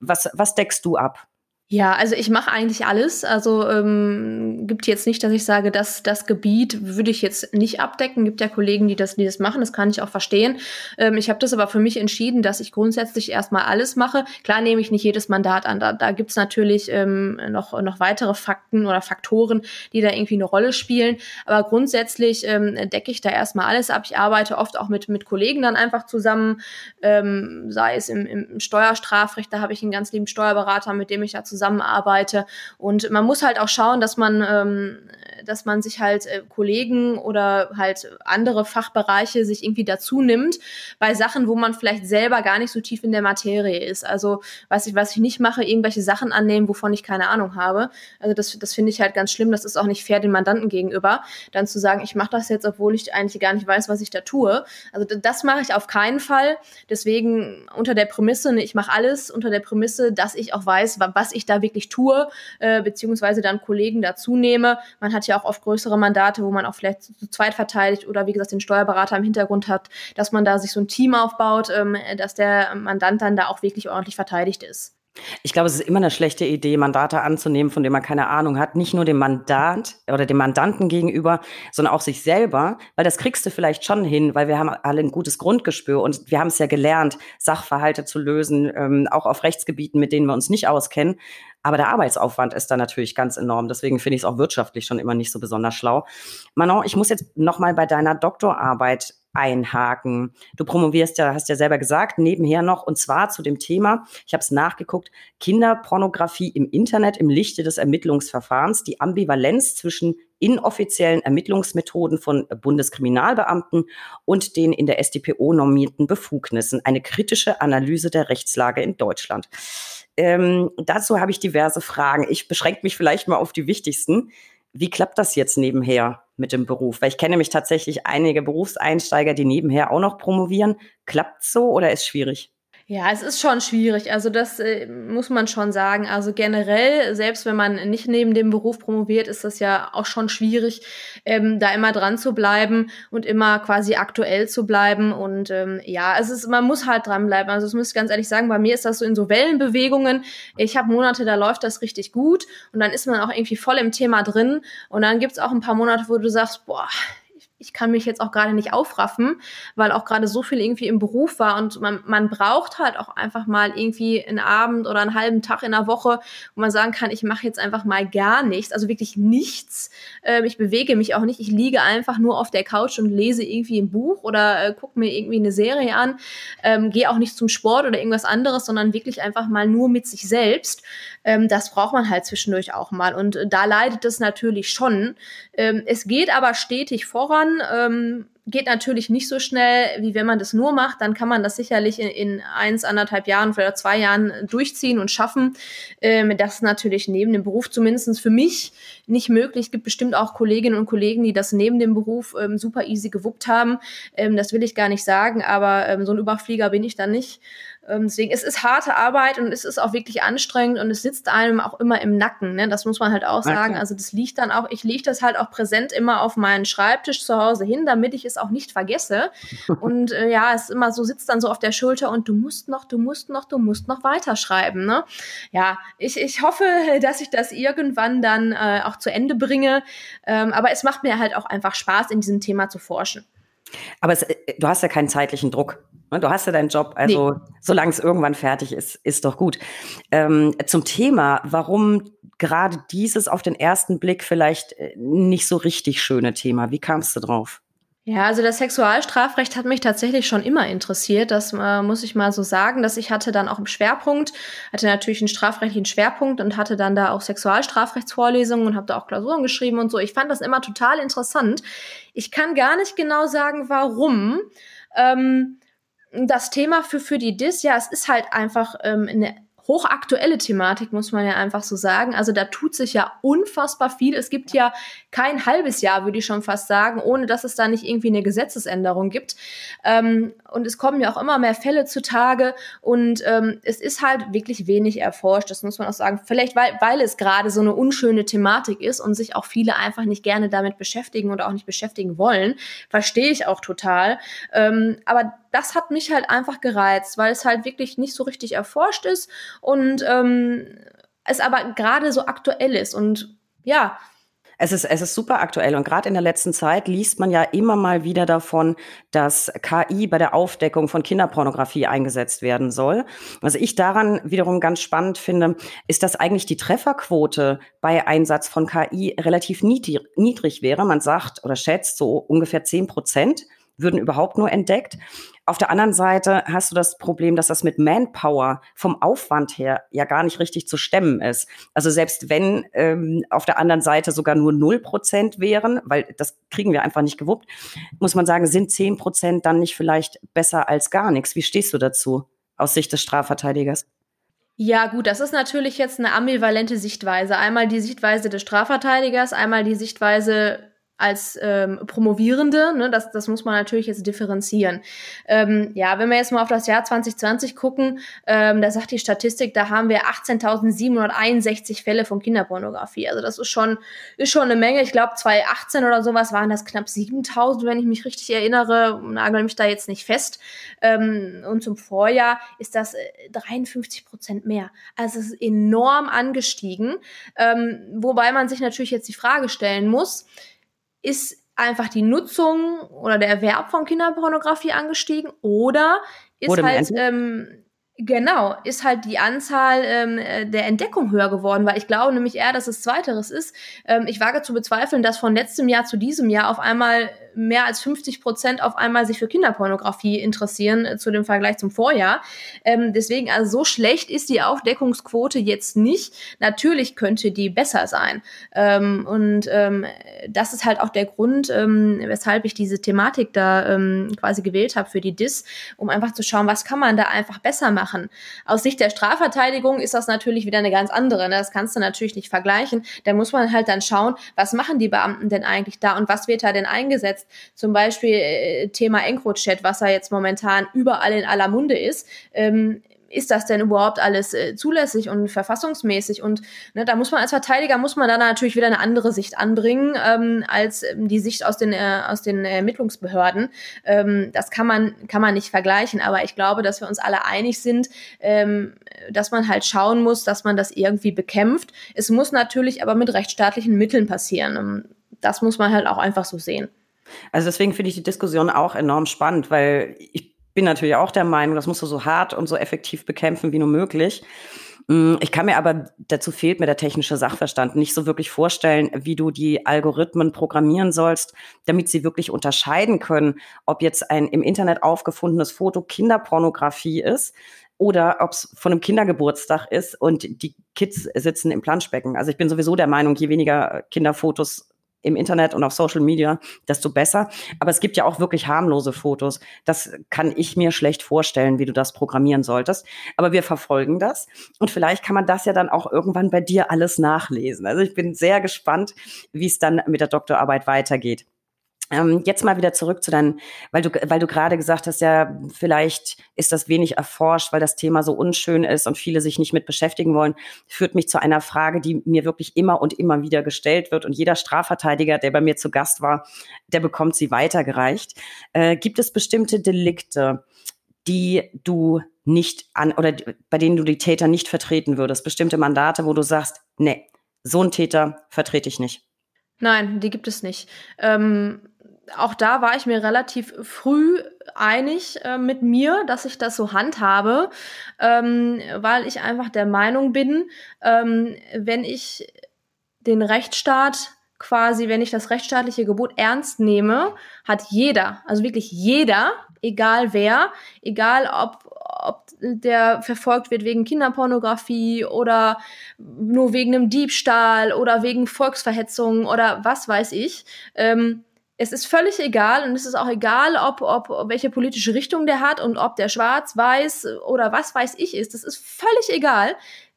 Was, was deckst du ab? Ja, also ich mache eigentlich alles. Also ähm, gibt jetzt nicht, dass ich sage, dass das Gebiet würde ich jetzt nicht abdecken. Gibt ja Kollegen, die das, die das machen. Das kann ich auch verstehen. Ähm, ich habe das aber für mich entschieden, dass ich grundsätzlich erstmal alles mache. Klar nehme ich nicht jedes Mandat an. Da, da gibt's natürlich ähm, noch noch weitere Fakten oder Faktoren, die da irgendwie eine Rolle spielen. Aber grundsätzlich ähm, decke ich da erstmal alles ab. Ich arbeite oft auch mit mit Kollegen dann einfach zusammen, ähm, sei es im, im Steuerstrafrecht. Da habe ich einen ganz lieben Steuerberater, mit dem ich da zusammen zusammenarbeite. Und man muss halt auch schauen, dass man ähm, dass man sich halt äh, Kollegen oder halt andere Fachbereiche sich irgendwie dazu nimmt bei Sachen, wo man vielleicht selber gar nicht so tief in der Materie ist. Also was ich, was ich nicht mache, irgendwelche Sachen annehmen, wovon ich keine Ahnung habe. Also das, das finde ich halt ganz schlimm. Das ist auch nicht fair den Mandanten gegenüber, dann zu sagen, ich mache das jetzt, obwohl ich eigentlich gar nicht weiß, was ich da tue. Also das mache ich auf keinen Fall. Deswegen unter der Prämisse, ne, ich mache alles unter der Prämisse, dass ich auch weiß, was ich da wirklich tue, äh, beziehungsweise dann Kollegen dazu nehme. Man hat ja auch oft größere Mandate, wo man auch vielleicht zu zweit verteidigt oder wie gesagt den Steuerberater im Hintergrund hat, dass man da sich so ein Team aufbaut, ähm, dass der Mandant dann da auch wirklich ordentlich verteidigt ist. Ich glaube, es ist immer eine schlechte Idee, Mandate anzunehmen, von denen man keine Ahnung hat. Nicht nur dem Mandat oder dem Mandanten gegenüber, sondern auch sich selber, weil das kriegst du vielleicht schon hin, weil wir haben alle ein gutes Grundgespür und wir haben es ja gelernt, Sachverhalte zu lösen, ähm, auch auf Rechtsgebieten, mit denen wir uns nicht auskennen. Aber der Arbeitsaufwand ist da natürlich ganz enorm. Deswegen finde ich es auch wirtschaftlich schon immer nicht so besonders schlau. Manon, ich muss jetzt noch mal bei deiner Doktorarbeit einhaken. Du promovierst ja, hast ja selber gesagt, nebenher noch, und zwar zu dem Thema, ich habe es nachgeguckt, Kinderpornografie im Internet im Lichte des Ermittlungsverfahrens, die Ambivalenz zwischen inoffiziellen Ermittlungsmethoden von Bundeskriminalbeamten und den in der StPO normierten Befugnissen, eine kritische Analyse der Rechtslage in Deutschland. Ähm, dazu habe ich diverse Fragen. Ich beschränke mich vielleicht mal auf die wichtigsten. Wie klappt das jetzt nebenher mit dem Beruf? Weil ich kenne mich tatsächlich einige Berufseinsteiger, die nebenher auch noch promovieren. Klappt so oder ist schwierig? Ja, es ist schon schwierig. Also das äh, muss man schon sagen. Also generell, selbst wenn man nicht neben dem Beruf promoviert, ist das ja auch schon schwierig, ähm, da immer dran zu bleiben und immer quasi aktuell zu bleiben. Und ähm, ja, es ist, man muss halt dranbleiben. Also das muss ich ganz ehrlich sagen, bei mir ist das so in so Wellenbewegungen. Ich habe Monate, da läuft das richtig gut und dann ist man auch irgendwie voll im Thema drin. Und dann gibt's auch ein paar Monate, wo du sagst, boah, ich kann mich jetzt auch gerade nicht aufraffen, weil auch gerade so viel irgendwie im Beruf war und man, man braucht halt auch einfach mal irgendwie einen Abend oder einen halben Tag in der Woche, wo man sagen kann, ich mache jetzt einfach mal gar nichts, also wirklich nichts. Ähm, ich bewege mich auch nicht, ich liege einfach nur auf der Couch und lese irgendwie ein Buch oder äh, gucke mir irgendwie eine Serie an, ähm, gehe auch nicht zum Sport oder irgendwas anderes, sondern wirklich einfach mal nur mit sich selbst. Ähm, das braucht man halt zwischendurch auch mal und äh, da leidet es natürlich schon. Ähm, es geht aber stetig voran ähm, geht natürlich nicht so schnell, wie wenn man das nur macht. Dann kann man das sicherlich in, in eins, anderthalb Jahren oder zwei Jahren durchziehen und schaffen. Ähm, das ist natürlich neben dem Beruf zumindest für mich nicht möglich. Es gibt bestimmt auch Kolleginnen und Kollegen, die das neben dem Beruf ähm, super easy gewuppt haben. Ähm, das will ich gar nicht sagen, aber ähm, so ein Überflieger bin ich dann nicht. Ähm, deswegen, es ist harte Arbeit und es ist auch wirklich anstrengend und es sitzt einem auch immer im Nacken. Ne? Das muss man halt auch sagen. Also das liegt dann auch, ich lege das halt auch präsent immer auf meinen Schreibtisch zu Hause hin, damit ich es auch nicht vergesse. und äh, ja, es ist immer so, sitzt dann so auf der Schulter und du musst noch, du musst noch, du musst noch weiterschreiben. Ne? Ja, ich, ich hoffe, dass ich das irgendwann dann äh, auch zu Ende bringe. Ähm, aber es macht mir halt auch einfach Spaß, in diesem Thema zu forschen. Aber es, äh, du hast ja keinen zeitlichen Druck. Ne? Du hast ja deinen Job, also nee. solange es irgendwann fertig ist, ist doch gut. Ähm, zum Thema, warum gerade dieses auf den ersten Blick vielleicht äh, nicht so richtig schöne Thema? Wie kamst du drauf? Ja, also das Sexualstrafrecht hat mich tatsächlich schon immer interessiert. Das äh, muss ich mal so sagen, dass ich hatte dann auch im Schwerpunkt, hatte natürlich einen strafrechtlichen Schwerpunkt und hatte dann da auch Sexualstrafrechtsvorlesungen und habe da auch Klausuren geschrieben und so. Ich fand das immer total interessant. Ich kann gar nicht genau sagen, warum. Ähm, das Thema für, für die DIS, ja, es ist halt einfach ähm, eine hochaktuelle Thematik, muss man ja einfach so sagen. Also da tut sich ja unfassbar viel. Es gibt ja kein halbes Jahr, würde ich schon fast sagen, ohne dass es da nicht irgendwie eine Gesetzesänderung gibt. Ähm, und es kommen ja auch immer mehr Fälle zutage und ähm, es ist halt wirklich wenig erforscht, das muss man auch sagen. Vielleicht, weil, weil es gerade so eine unschöne Thematik ist und sich auch viele einfach nicht gerne damit beschäftigen oder auch nicht beschäftigen wollen. Verstehe ich auch total. Ähm, aber das hat mich halt einfach gereizt, weil es halt wirklich nicht so richtig erforscht ist und ähm, es aber gerade so aktuell ist. Und ja, es ist, es ist super aktuell und gerade in der letzten Zeit liest man ja immer mal wieder davon, dass KI bei der Aufdeckung von Kinderpornografie eingesetzt werden soll. Was ich daran wiederum ganz spannend finde, ist, dass eigentlich die Trefferquote bei Einsatz von KI relativ niedrig, niedrig wäre. Man sagt oder schätzt so ungefähr zehn Prozent würden überhaupt nur entdeckt. Auf der anderen Seite hast du das Problem, dass das mit Manpower vom Aufwand her ja gar nicht richtig zu stemmen ist. Also selbst wenn ähm, auf der anderen Seite sogar nur 0% wären, weil das kriegen wir einfach nicht gewuppt, muss man sagen, sind 10% dann nicht vielleicht besser als gar nichts. Wie stehst du dazu aus Sicht des Strafverteidigers? Ja, gut, das ist natürlich jetzt eine ambivalente Sichtweise. Einmal die Sichtweise des Strafverteidigers, einmal die Sichtweise als ähm, Promovierende. Ne? Das, das muss man natürlich jetzt differenzieren. Ähm, ja, wenn wir jetzt mal auf das Jahr 2020 gucken, ähm, da sagt die Statistik, da haben wir 18.761 Fälle von Kinderpornografie. Also das ist schon, ist schon eine Menge. Ich glaube, 2018 oder sowas waren das knapp 7.000, wenn ich mich richtig erinnere. Nagel mich da jetzt nicht fest. Ähm, und zum Vorjahr ist das 53 äh, Prozent mehr. Also es ist enorm angestiegen. Ähm, wobei man sich natürlich jetzt die Frage stellen muss, ist einfach die Nutzung oder der Erwerb von Kinderpornografie angestiegen oder ist oder halt ähm, Genau, ist halt die Anzahl ähm, äh, der Entdeckung höher geworden, weil ich glaube nämlich eher, dass es zweiteres ist. Ähm, ich wage zu bezweifeln, dass von letztem Jahr zu diesem Jahr auf einmal mehr als 50 Prozent auf einmal sich für Kinderpornografie interessieren äh, zu dem Vergleich zum Vorjahr. Ähm, deswegen, also so schlecht ist die Aufdeckungsquote jetzt nicht. Natürlich könnte die besser sein. Ähm, und ähm, das ist halt auch der Grund, ähm, weshalb ich diese Thematik da ähm, quasi gewählt habe für die DIS, um einfach zu schauen, was kann man da einfach besser machen. Aus Sicht der Strafverteidigung ist das natürlich wieder eine ganz andere. Ne? Das kannst du natürlich nicht vergleichen. Da muss man halt dann schauen, was machen die Beamten denn eigentlich da und was wird da denn eingesetzt? Umgesetzt. Zum Beispiel äh, Thema EncroChat, was ja jetzt momentan überall in aller Munde ist. Ähm, ist das denn überhaupt alles äh, zulässig und verfassungsmäßig? Und ne, da muss man als Verteidiger muss man dann natürlich wieder eine andere Sicht anbringen ähm, als ähm, die Sicht aus den äh, aus den Ermittlungsbehörden. Ähm, das kann man kann man nicht vergleichen. Aber ich glaube, dass wir uns alle einig sind, ähm, dass man halt schauen muss, dass man das irgendwie bekämpft. Es muss natürlich aber mit rechtsstaatlichen Mitteln passieren. Ähm, das muss man halt auch einfach so sehen. Also deswegen finde ich die Diskussion auch enorm spannend, weil ich bin natürlich auch der Meinung, das musst du so hart und so effektiv bekämpfen wie nur möglich. Mm, ich kann mir aber, dazu fehlt mir der technische Sachverstand, nicht so wirklich vorstellen, wie du die Algorithmen programmieren sollst, damit sie wirklich unterscheiden können, ob jetzt ein im Internet aufgefundenes Foto Kinderpornografie ist oder ob es von einem Kindergeburtstag ist und die Kids sitzen im Planschbecken. Also ich bin sowieso der Meinung, je weniger Kinderfotos im Internet und auf Social Media, desto besser. Aber es gibt ja auch wirklich harmlose Fotos. Das kann ich mir schlecht vorstellen, wie du das programmieren solltest. Aber wir verfolgen das. Und vielleicht kann man das ja dann auch irgendwann bei dir alles nachlesen. Also ich bin sehr gespannt, wie es dann mit der Doktorarbeit weitergeht. Ähm, jetzt mal wieder zurück zu deinen, weil du, weil du gerade gesagt hast, ja, vielleicht ist das wenig erforscht, weil das Thema so unschön ist und viele sich nicht mit beschäftigen wollen, führt mich zu einer Frage, die mir wirklich immer und immer wieder gestellt wird. Und jeder Strafverteidiger, der bei mir zu Gast war, der bekommt sie weitergereicht. Äh, gibt es bestimmte Delikte, die du nicht an oder bei denen du die Täter nicht vertreten würdest? Bestimmte Mandate, wo du sagst, nee, so ein Täter vertrete ich nicht. Nein, die gibt es nicht. Ähm, auch da war ich mir relativ früh einig äh, mit mir, dass ich das so handhabe, ähm, weil ich einfach der Meinung bin, ähm, wenn ich den Rechtsstaat quasi, wenn ich das rechtsstaatliche Gebot ernst nehme, hat jeder, also wirklich jeder, egal wer, egal ob, ob der verfolgt wird wegen Kinderpornografie oder nur wegen einem Diebstahl oder wegen Volksverhetzung oder was weiß ich, ähm, es ist völlig egal und es ist auch egal, ob, ob, welche politische Richtung der hat und ob der schwarz, weiß oder was weiß ich ist. Das ist völlig egal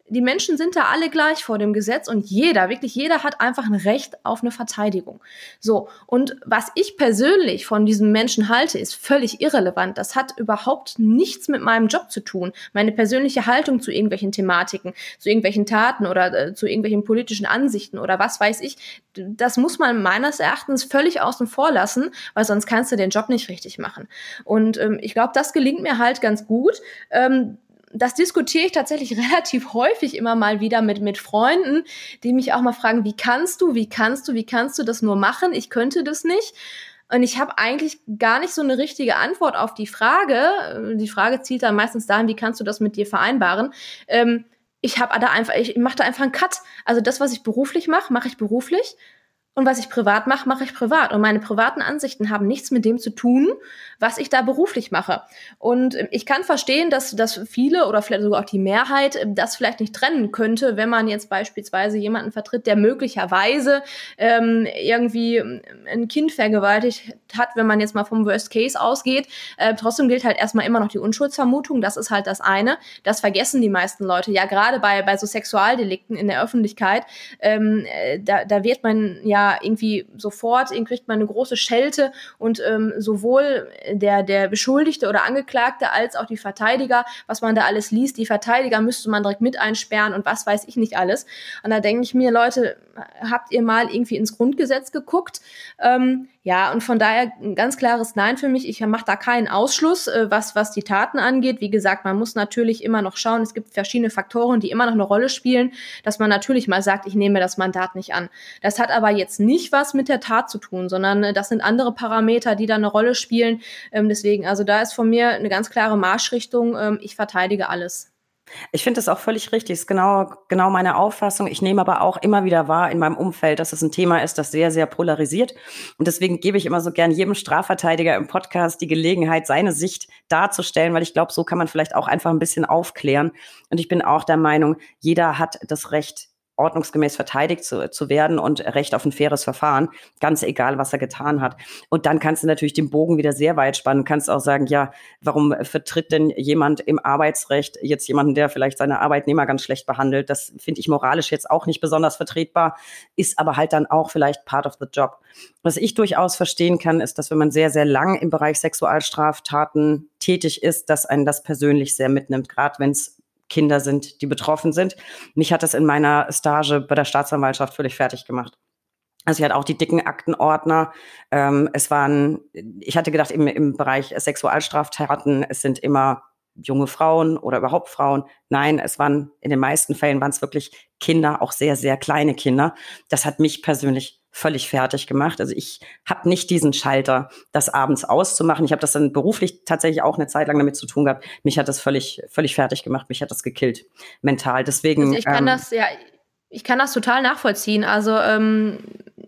die Menschen sind da alle gleich vor dem Gesetz und jeder, wirklich jeder hat einfach ein Recht auf eine Verteidigung. So. Und was ich persönlich von diesem Menschen halte, ist völlig irrelevant. Das hat überhaupt nichts mit meinem Job zu tun. Meine persönliche Haltung zu irgendwelchen Thematiken, zu irgendwelchen Taten oder äh, zu irgendwelchen politischen Ansichten oder was weiß ich, das muss man meines Erachtens völlig außen vor lassen, weil sonst kannst du den Job nicht richtig machen. Und ähm, ich glaube, das gelingt mir halt ganz gut. Ähm, das diskutiere ich tatsächlich relativ häufig immer mal wieder mit, mit Freunden, die mich auch mal fragen, wie kannst du, wie kannst du, wie kannst du das nur machen? Ich könnte das nicht. Und ich habe eigentlich gar nicht so eine richtige Antwort auf die Frage. Die Frage zielt dann meistens dahin, wie kannst du das mit dir vereinbaren? Ähm, ich habe da einfach, ich mache da einfach einen Cut. Also das, was ich beruflich mache, mache ich beruflich. Und was ich privat mache, mache ich privat. Und meine privaten Ansichten haben nichts mit dem zu tun, was ich da beruflich mache. Und ähm, ich kann verstehen, dass, dass viele oder vielleicht sogar auch die Mehrheit ähm, das vielleicht nicht trennen könnte, wenn man jetzt beispielsweise jemanden vertritt, der möglicherweise ähm, irgendwie ähm, ein Kind vergewaltigt hat, wenn man jetzt mal vom Worst Case ausgeht. Äh, trotzdem gilt halt erstmal immer noch die Unschuldsvermutung. Das ist halt das eine. Das vergessen die meisten Leute. Ja, gerade bei, bei so Sexualdelikten in der Öffentlichkeit, ähm, äh, da, da wird man ja irgendwie sofort, kriegt man eine große Schelte und ähm, sowohl der, der Beschuldigte oder Angeklagte als auch die Verteidiger, was man da alles liest, die Verteidiger müsste man direkt mit einsperren und was weiß ich nicht alles. Und da denke ich mir, Leute, habt ihr mal irgendwie ins Grundgesetz geguckt? Ähm, ja, und von daher ein ganz klares Nein für mich. Ich mache da keinen Ausschluss, äh, was, was die Taten angeht. Wie gesagt, man muss natürlich immer noch schauen. Es gibt verschiedene Faktoren, die immer noch eine Rolle spielen, dass man natürlich mal sagt, ich nehme das Mandat nicht an. Das hat aber jetzt nicht was mit der Tat zu tun, sondern äh, das sind andere Parameter, die da eine Rolle spielen. Ähm, deswegen, also da ist von mir eine ganz klare Marschrichtung. Ähm, ich verteidige alles. Ich finde das auch völlig richtig. Ist genau, genau meine Auffassung. Ich nehme aber auch immer wieder wahr in meinem Umfeld, dass es ein Thema ist, das sehr, sehr polarisiert. Und deswegen gebe ich immer so gern jedem Strafverteidiger im Podcast die Gelegenheit, seine Sicht darzustellen, weil ich glaube, so kann man vielleicht auch einfach ein bisschen aufklären. Und ich bin auch der Meinung, jeder hat das Recht, ordnungsgemäß verteidigt zu, zu werden und Recht auf ein faires Verfahren, ganz egal, was er getan hat. Und dann kannst du natürlich den Bogen wieder sehr weit spannen, kannst auch sagen, ja, warum vertritt denn jemand im Arbeitsrecht jetzt jemanden, der vielleicht seine Arbeitnehmer ganz schlecht behandelt? Das finde ich moralisch jetzt auch nicht besonders vertretbar, ist aber halt dann auch vielleicht part of the job. Was ich durchaus verstehen kann, ist, dass wenn man sehr, sehr lang im Bereich Sexualstraftaten tätig ist, dass einen das persönlich sehr mitnimmt, gerade wenn es Kinder sind, die betroffen sind. Mich hat das in meiner Stage bei der Staatsanwaltschaft völlig fertig gemacht. Also ich hatte auch die dicken Aktenordner. Ähm, es waren, ich hatte gedacht, im, im Bereich Sexualstraftaten, es sind immer junge Frauen oder überhaupt Frauen. Nein, es waren in den meisten Fällen waren es wirklich Kinder, auch sehr, sehr kleine Kinder. Das hat mich persönlich völlig fertig gemacht. Also ich habe nicht diesen Schalter, das abends auszumachen. Ich habe das dann beruflich tatsächlich auch eine Zeit lang damit zu tun gehabt. Mich hat das völlig, völlig fertig gemacht. Mich hat das gekillt mental. Deswegen. Also ich kann ähm, das ja, ich kann das total nachvollziehen. Also ähm,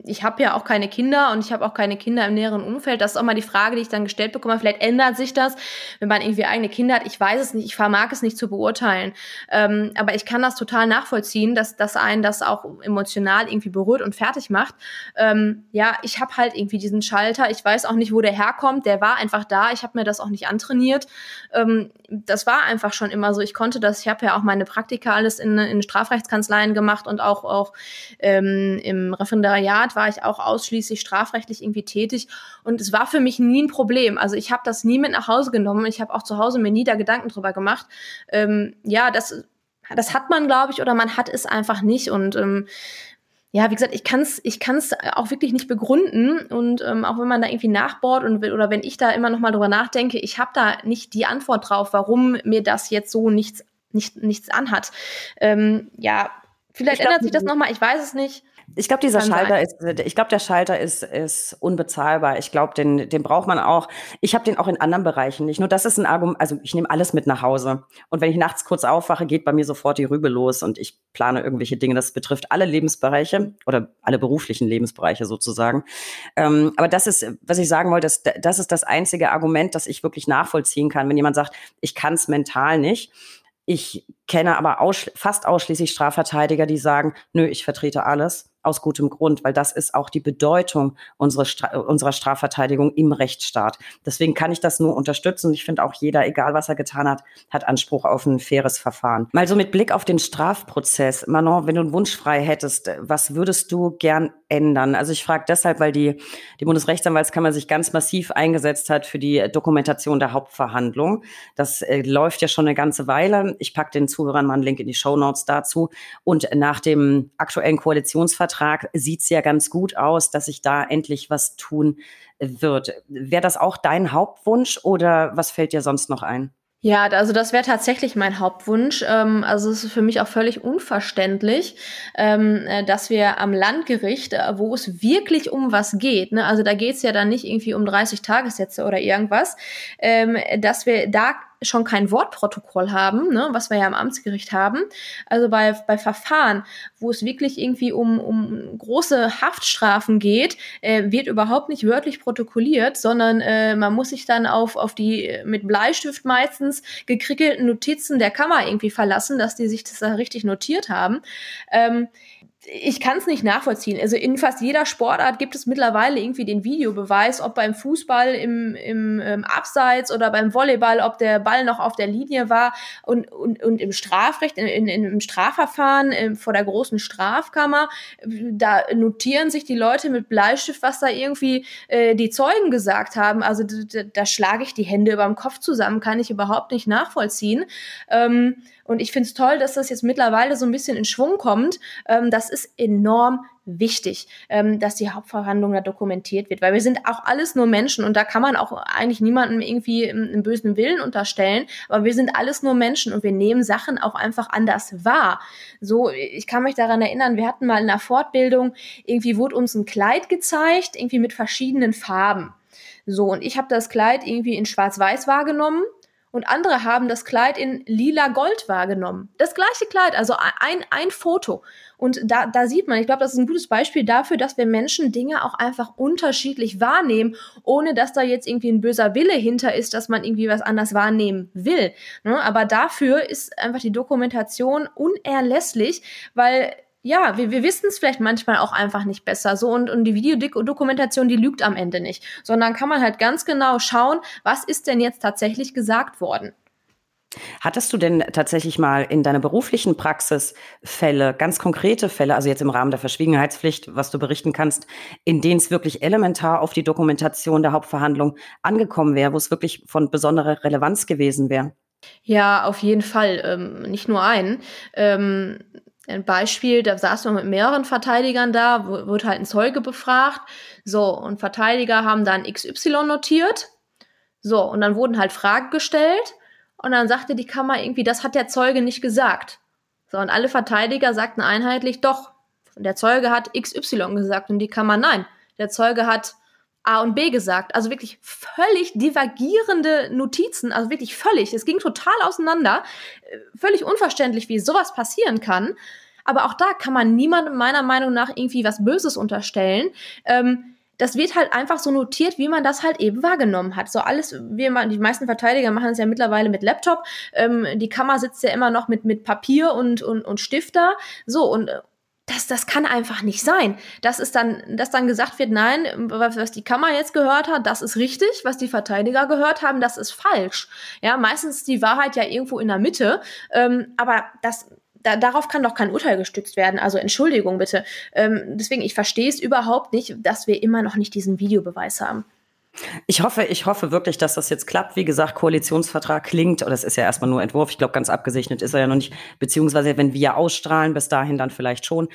ich habe ja auch keine Kinder und ich habe auch keine Kinder im näheren Umfeld. Das ist auch mal die Frage, die ich dann gestellt bekomme. Vielleicht ändert sich das, wenn man irgendwie eigene Kinder hat. Ich weiß es nicht, ich vermag es nicht zu beurteilen. Ähm, aber ich kann das total nachvollziehen, dass, dass einen das auch emotional irgendwie berührt und fertig macht. Ähm, ja, ich habe halt irgendwie diesen Schalter. Ich weiß auch nicht, wo der herkommt. Der war einfach da. Ich habe mir das auch nicht antrainiert. Ähm, das war einfach schon immer so. Ich konnte das, ich habe ja auch meine Praktika alles in, in Strafrechtskanzleien gemacht und auch, auch ähm, im Referendariat war ich auch ausschließlich strafrechtlich irgendwie tätig und es war für mich nie ein Problem. Also ich habe das nie mit nach Hause genommen. Ich habe auch zu Hause mir nie da Gedanken drüber gemacht. Ähm, ja, das, das hat man, glaube ich, oder man hat es einfach nicht und ähm, ja, wie gesagt, ich kann es ich kann's auch wirklich nicht begründen. Und ähm, auch wenn man da irgendwie nachbohrt und oder wenn ich da immer noch mal drüber nachdenke, ich habe da nicht die Antwort drauf, warum mir das jetzt so nichts, nicht, nichts anhat. Ähm, ja, vielleicht glaub, ändert sich das noch mal, ich weiß es nicht. Ich glaube, dieser Schalter ist, ich glaube, der Schalter ist, ist unbezahlbar. Ich glaube, den, den braucht man auch. Ich habe den auch in anderen Bereichen nicht. Nur das ist ein Argument, also ich nehme alles mit nach Hause. Und wenn ich nachts kurz aufwache, geht bei mir sofort die Rübe los und ich plane irgendwelche Dinge. Das betrifft alle Lebensbereiche oder alle beruflichen Lebensbereiche sozusagen. Ähm, aber das ist, was ich sagen wollte, das, das ist das einzige Argument, das ich wirklich nachvollziehen kann. Wenn jemand sagt, ich kann es mental nicht, ich kenne aber ausschli fast ausschließlich Strafverteidiger, die sagen, nö, ich vertrete alles aus gutem Grund, weil das ist auch die Bedeutung unserer, Stra unserer Strafverteidigung im Rechtsstaat. Deswegen kann ich das nur unterstützen. Ich finde auch jeder, egal was er getan hat, hat Anspruch auf ein faires Verfahren. Mal so mit Blick auf den Strafprozess. Manon, wenn du einen Wunsch frei hättest, was würdest du gern ändern? Also ich frage deshalb, weil die, die Bundesrechtsanwaltskammer sich ganz massiv eingesetzt hat für die Dokumentation der Hauptverhandlung. Das äh, läuft ja schon eine ganze Weile. Ich packe den Zuhörern mal einen Link in die Show Notes dazu. Und nach dem aktuellen Koalitionsvertrag Vertrag sieht es ja ganz gut aus, dass sich da endlich was tun wird. Wäre das auch dein Hauptwunsch oder was fällt dir sonst noch ein? Ja, also das wäre tatsächlich mein Hauptwunsch. Ähm, also es ist für mich auch völlig unverständlich, ähm, äh, dass wir am Landgericht, äh, wo es wirklich um was geht, ne, also da geht es ja dann nicht irgendwie um 30 Tagessätze oder irgendwas, ähm, dass wir da schon kein Wortprotokoll haben, ne, was wir ja am Amtsgericht haben. Also bei, bei Verfahren, wo es wirklich irgendwie um, um große Haftstrafen geht, äh, wird überhaupt nicht wörtlich protokolliert, sondern äh, man muss sich dann auf, auf die mit Bleistift meistens gekrickelten Notizen der Kammer irgendwie verlassen, dass die sich das da richtig notiert haben. Ähm, ich kann es nicht nachvollziehen. Also in fast jeder Sportart gibt es mittlerweile irgendwie den Videobeweis, ob beim Fußball im, im, im ähm, Abseits oder beim Volleyball, ob der Ball noch auf der Linie war und, und, und im Strafrecht, in, in, im Strafverfahren in, ähm, vor der großen Strafkammer, da notieren sich die Leute mit Bleistift, was da irgendwie äh, die Zeugen gesagt haben. Also da, da schlage ich die Hände über dem Kopf zusammen, kann ich überhaupt nicht nachvollziehen. Ähm, und ich finde es toll, dass das jetzt mittlerweile so ein bisschen in Schwung kommt. Ähm, das ist enorm wichtig, ähm, dass die Hauptverhandlung da dokumentiert wird, weil wir sind auch alles nur Menschen und da kann man auch eigentlich niemandem irgendwie einen bösen Willen unterstellen, aber wir sind alles nur Menschen und wir nehmen Sachen auch einfach anders wahr. So, ich kann mich daran erinnern, wir hatten mal in einer Fortbildung, irgendwie wurde uns ein Kleid gezeigt, irgendwie mit verschiedenen Farben. So, und ich habe das Kleid irgendwie in schwarz-weiß wahrgenommen und andere haben das Kleid in lila Gold wahrgenommen. Das gleiche Kleid, also ein, ein Foto. Und da, da sieht man, ich glaube, das ist ein gutes Beispiel dafür, dass wir Menschen Dinge auch einfach unterschiedlich wahrnehmen, ohne dass da jetzt irgendwie ein böser Wille hinter ist, dass man irgendwie was anders wahrnehmen will. Ne? Aber dafür ist einfach die Dokumentation unerlässlich, weil ja, wir, wir wissen es vielleicht manchmal auch einfach nicht besser. So und, und die Videodokumentation, die lügt am Ende nicht, sondern kann man halt ganz genau schauen, was ist denn jetzt tatsächlich gesagt worden. Hattest du denn tatsächlich mal in deiner beruflichen Praxis Fälle, ganz konkrete Fälle, also jetzt im Rahmen der Verschwiegenheitspflicht, was du berichten kannst, in denen es wirklich elementar auf die Dokumentation der Hauptverhandlung angekommen wäre, wo es wirklich von besonderer Relevanz gewesen wäre? Ja, auf jeden Fall. Ähm, nicht nur einen. Ähm, ein Beispiel, da saß man mit mehreren Verteidigern da, wurde halt ein Zeuge befragt. So, und Verteidiger haben dann XY notiert. So, und dann wurden halt Fragen gestellt. Und dann sagte die Kammer irgendwie, das hat der Zeuge nicht gesagt. So, und alle Verteidiger sagten einheitlich, doch, der Zeuge hat XY gesagt. Und die Kammer, nein, der Zeuge hat A und B gesagt. Also wirklich völlig divergierende Notizen, also wirklich völlig. Es ging total auseinander. Äh, völlig unverständlich, wie sowas passieren kann. Aber auch da kann man niemandem meiner Meinung nach irgendwie was Böses unterstellen. Ähm, das wird halt einfach so notiert, wie man das halt eben wahrgenommen hat. So alles, wie man, die meisten Verteidiger machen es ja mittlerweile mit Laptop. Ähm, die Kammer sitzt ja immer noch mit, mit Papier und, und, und Stifter. So, und das, das kann einfach nicht sein. Das ist dann, dass dann gesagt wird, nein, was die Kammer jetzt gehört hat, das ist richtig, was die Verteidiger gehört haben, das ist falsch. Ja, meistens ist die Wahrheit ja irgendwo in der Mitte, ähm, aber das, da, darauf kann doch kein Urteil gestützt werden. Also Entschuldigung bitte. Ähm, deswegen, ich verstehe es überhaupt nicht, dass wir immer noch nicht diesen Videobeweis haben. Ich hoffe, ich hoffe wirklich, dass das jetzt klappt. Wie gesagt, Koalitionsvertrag klingt, oder das ist ja erstmal nur Entwurf. Ich glaube, ganz abgesegnet ist er ja noch nicht. Beziehungsweise, wenn wir ausstrahlen, bis dahin dann vielleicht schon.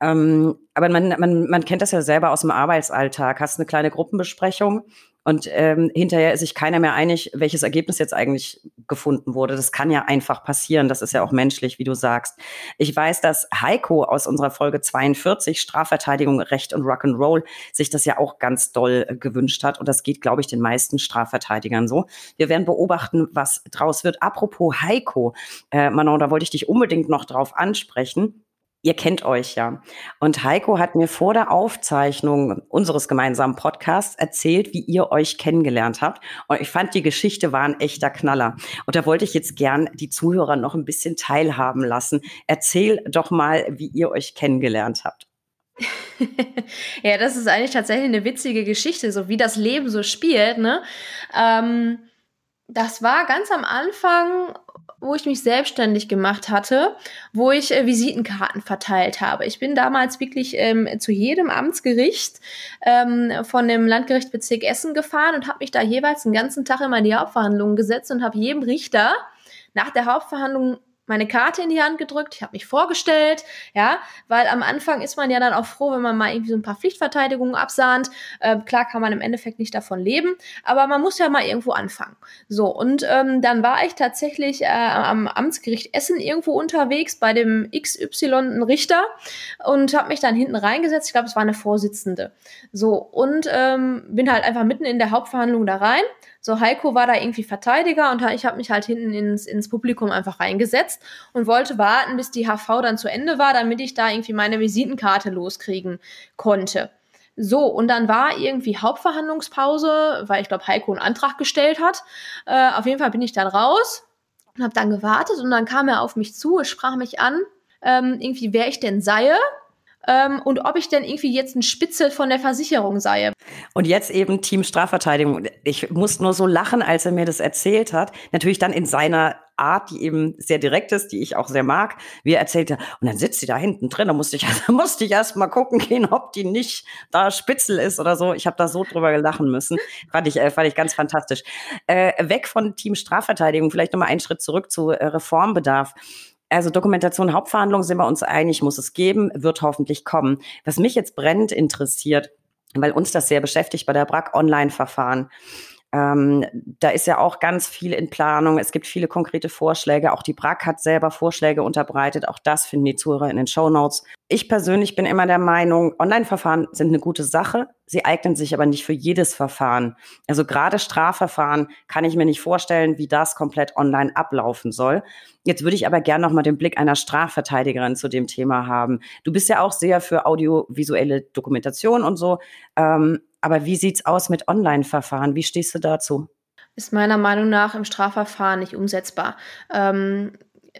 Ähm, aber man, man, man kennt das ja selber aus dem Arbeitsalltag. Hast eine kleine Gruppenbesprechung und ähm, hinterher ist sich keiner mehr einig, welches Ergebnis jetzt eigentlich gefunden wurde. Das kann ja einfach passieren. Das ist ja auch menschlich, wie du sagst. Ich weiß, dass Heiko aus unserer Folge 42 Strafverteidigung, Recht und Rock'n'Roll sich das ja auch ganz doll äh, gewünscht hat. Und das geht, glaube ich, den meisten Strafverteidigern so. Wir werden beobachten, was draus wird. Apropos Heiko, äh, Manon, da wollte ich dich unbedingt noch drauf ansprechen ihr kennt euch ja. Und Heiko hat mir vor der Aufzeichnung unseres gemeinsamen Podcasts erzählt, wie ihr euch kennengelernt habt. Und ich fand, die Geschichte war ein echter Knaller. Und da wollte ich jetzt gern die Zuhörer noch ein bisschen teilhaben lassen. Erzähl doch mal, wie ihr euch kennengelernt habt. ja, das ist eigentlich tatsächlich eine witzige Geschichte, so wie das Leben so spielt, ne? Ähm das war ganz am Anfang wo ich mich selbstständig gemacht hatte, wo ich äh, Visitenkarten verteilt habe. Ich bin damals wirklich ähm, zu jedem Amtsgericht ähm, von dem Landgericht Bezirk Essen gefahren und habe mich da jeweils den ganzen Tag immer in die Hauptverhandlungen gesetzt und habe jedem Richter nach der Hauptverhandlung meine Karte in die Hand gedrückt, ich habe mich vorgestellt, ja, weil am Anfang ist man ja dann auch froh, wenn man mal irgendwie so ein paar Pflichtverteidigungen absahnt. Äh, klar kann man im Endeffekt nicht davon leben, aber man muss ja mal irgendwo anfangen. So, und ähm, dann war ich tatsächlich äh, am Amtsgericht Essen irgendwo unterwegs bei dem XY Richter und habe mich dann hinten reingesetzt. Ich glaube, es war eine Vorsitzende. So, und ähm, bin halt einfach mitten in der Hauptverhandlung da rein So, Heiko war da irgendwie Verteidiger und ich habe mich halt hinten ins, ins Publikum einfach reingesetzt und wollte warten, bis die HV dann zu Ende war, damit ich da irgendwie meine Visitenkarte loskriegen konnte. So, und dann war irgendwie Hauptverhandlungspause, weil ich glaube, Heiko einen Antrag gestellt hat. Äh, auf jeden Fall bin ich dann raus und habe dann gewartet und dann kam er auf mich zu, sprach mich an, ähm, irgendwie wer ich denn sei ähm, und ob ich denn irgendwie jetzt ein Spitzel von der Versicherung sei. Und jetzt eben Team Strafverteidigung. Ich muss nur so lachen, als er mir das erzählt hat. Natürlich dann in seiner Art, die eben sehr direkt ist, die ich auch sehr mag, wie er erzählte. Und dann sitzt sie da hinten drin, da musste ich, da musste ich erst mal gucken gehen, ob die nicht da Spitzel ist oder so. Ich habe da so drüber lachen müssen. Fand ich, äh, fand ich ganz fantastisch. Äh, weg von Team Strafverteidigung, vielleicht nochmal einen Schritt zurück zu äh, Reformbedarf. Also Dokumentation, Hauptverhandlungen sind wir uns einig, muss es geben, wird hoffentlich kommen. Was mich jetzt brennend interessiert, weil uns das sehr beschäftigt bei der BRAC Online-Verfahren. Ähm, da ist ja auch ganz viel in Planung. Es gibt viele konkrete Vorschläge. Auch die BRAC hat selber Vorschläge unterbreitet. Auch das finden die Zuhörer in den Show Notes. Ich persönlich bin immer der Meinung, Online-Verfahren sind eine gute Sache. Sie eignen sich aber nicht für jedes Verfahren. Also gerade Strafverfahren kann ich mir nicht vorstellen, wie das komplett online ablaufen soll. Jetzt würde ich aber gerne noch mal den Blick einer Strafverteidigerin zu dem Thema haben. Du bist ja auch sehr für audiovisuelle Dokumentation und so. Ähm, aber wie sieht's aus mit Online-Verfahren? Wie stehst du dazu? Ist meiner Meinung nach im Strafverfahren nicht umsetzbar. Ähm,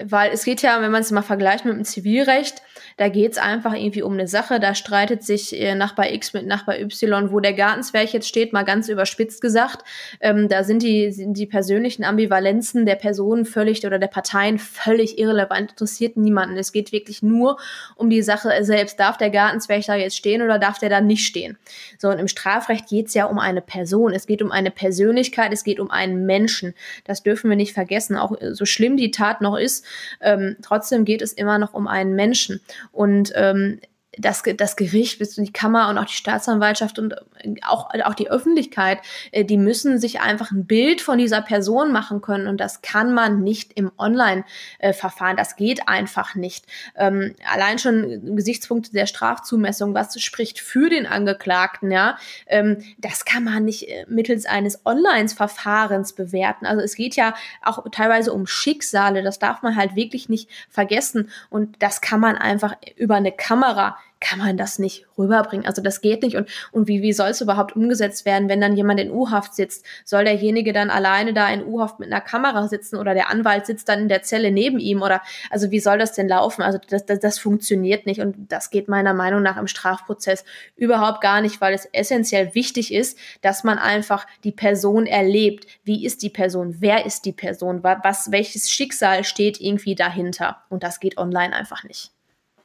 weil es geht ja, wenn man es mal vergleicht mit dem Zivilrecht, da geht es einfach irgendwie um eine Sache. Da streitet sich äh, Nachbar X mit Nachbar Y, wo der Gartenzwerg jetzt steht, mal ganz überspitzt gesagt. Ähm, da sind die, sind die persönlichen Ambivalenzen der Personen völlig oder der Parteien völlig irrelevant, interessiert niemanden. Es geht wirklich nur um die Sache selbst. Darf der Gartenzwerg da jetzt stehen oder darf der da nicht stehen? So, und im Strafrecht geht es ja um eine Person. Es geht um eine Persönlichkeit, es geht um einen Menschen. Das dürfen wir nicht vergessen. Auch so schlimm die Tat noch ist, ähm, trotzdem geht es immer noch um einen Menschen. Und ähm, das, das Gericht, bis die Kammer und auch die Staatsanwaltschaft und auch, auch die Öffentlichkeit, äh, die müssen sich einfach ein Bild von dieser Person machen können und das kann man nicht im Online-Verfahren. Das geht einfach nicht. Ähm, allein schon Gesichtspunkte der Strafzumessung, was spricht für den Angeklagten, ja, ähm, das kann man nicht äh, mittels eines Online-Verfahrens bewerten. Also es geht ja auch teilweise um Schicksale, das darf man halt wirklich nicht vergessen und das kann man einfach über eine Kamera kann man das nicht rüberbringen. Also das geht nicht. Und, und wie, wie soll es überhaupt umgesetzt werden, wenn dann jemand in U-Haft sitzt? Soll derjenige dann alleine da in U-Haft mit einer Kamera sitzen oder der Anwalt sitzt dann in der Zelle neben ihm? Oder also wie soll das denn laufen? Also das, das, das funktioniert nicht und das geht meiner Meinung nach im Strafprozess überhaupt gar nicht, weil es essentiell wichtig ist, dass man einfach die Person erlebt. Wie ist die Person? Wer ist die Person? Was, welches Schicksal steht irgendwie dahinter? Und das geht online einfach nicht.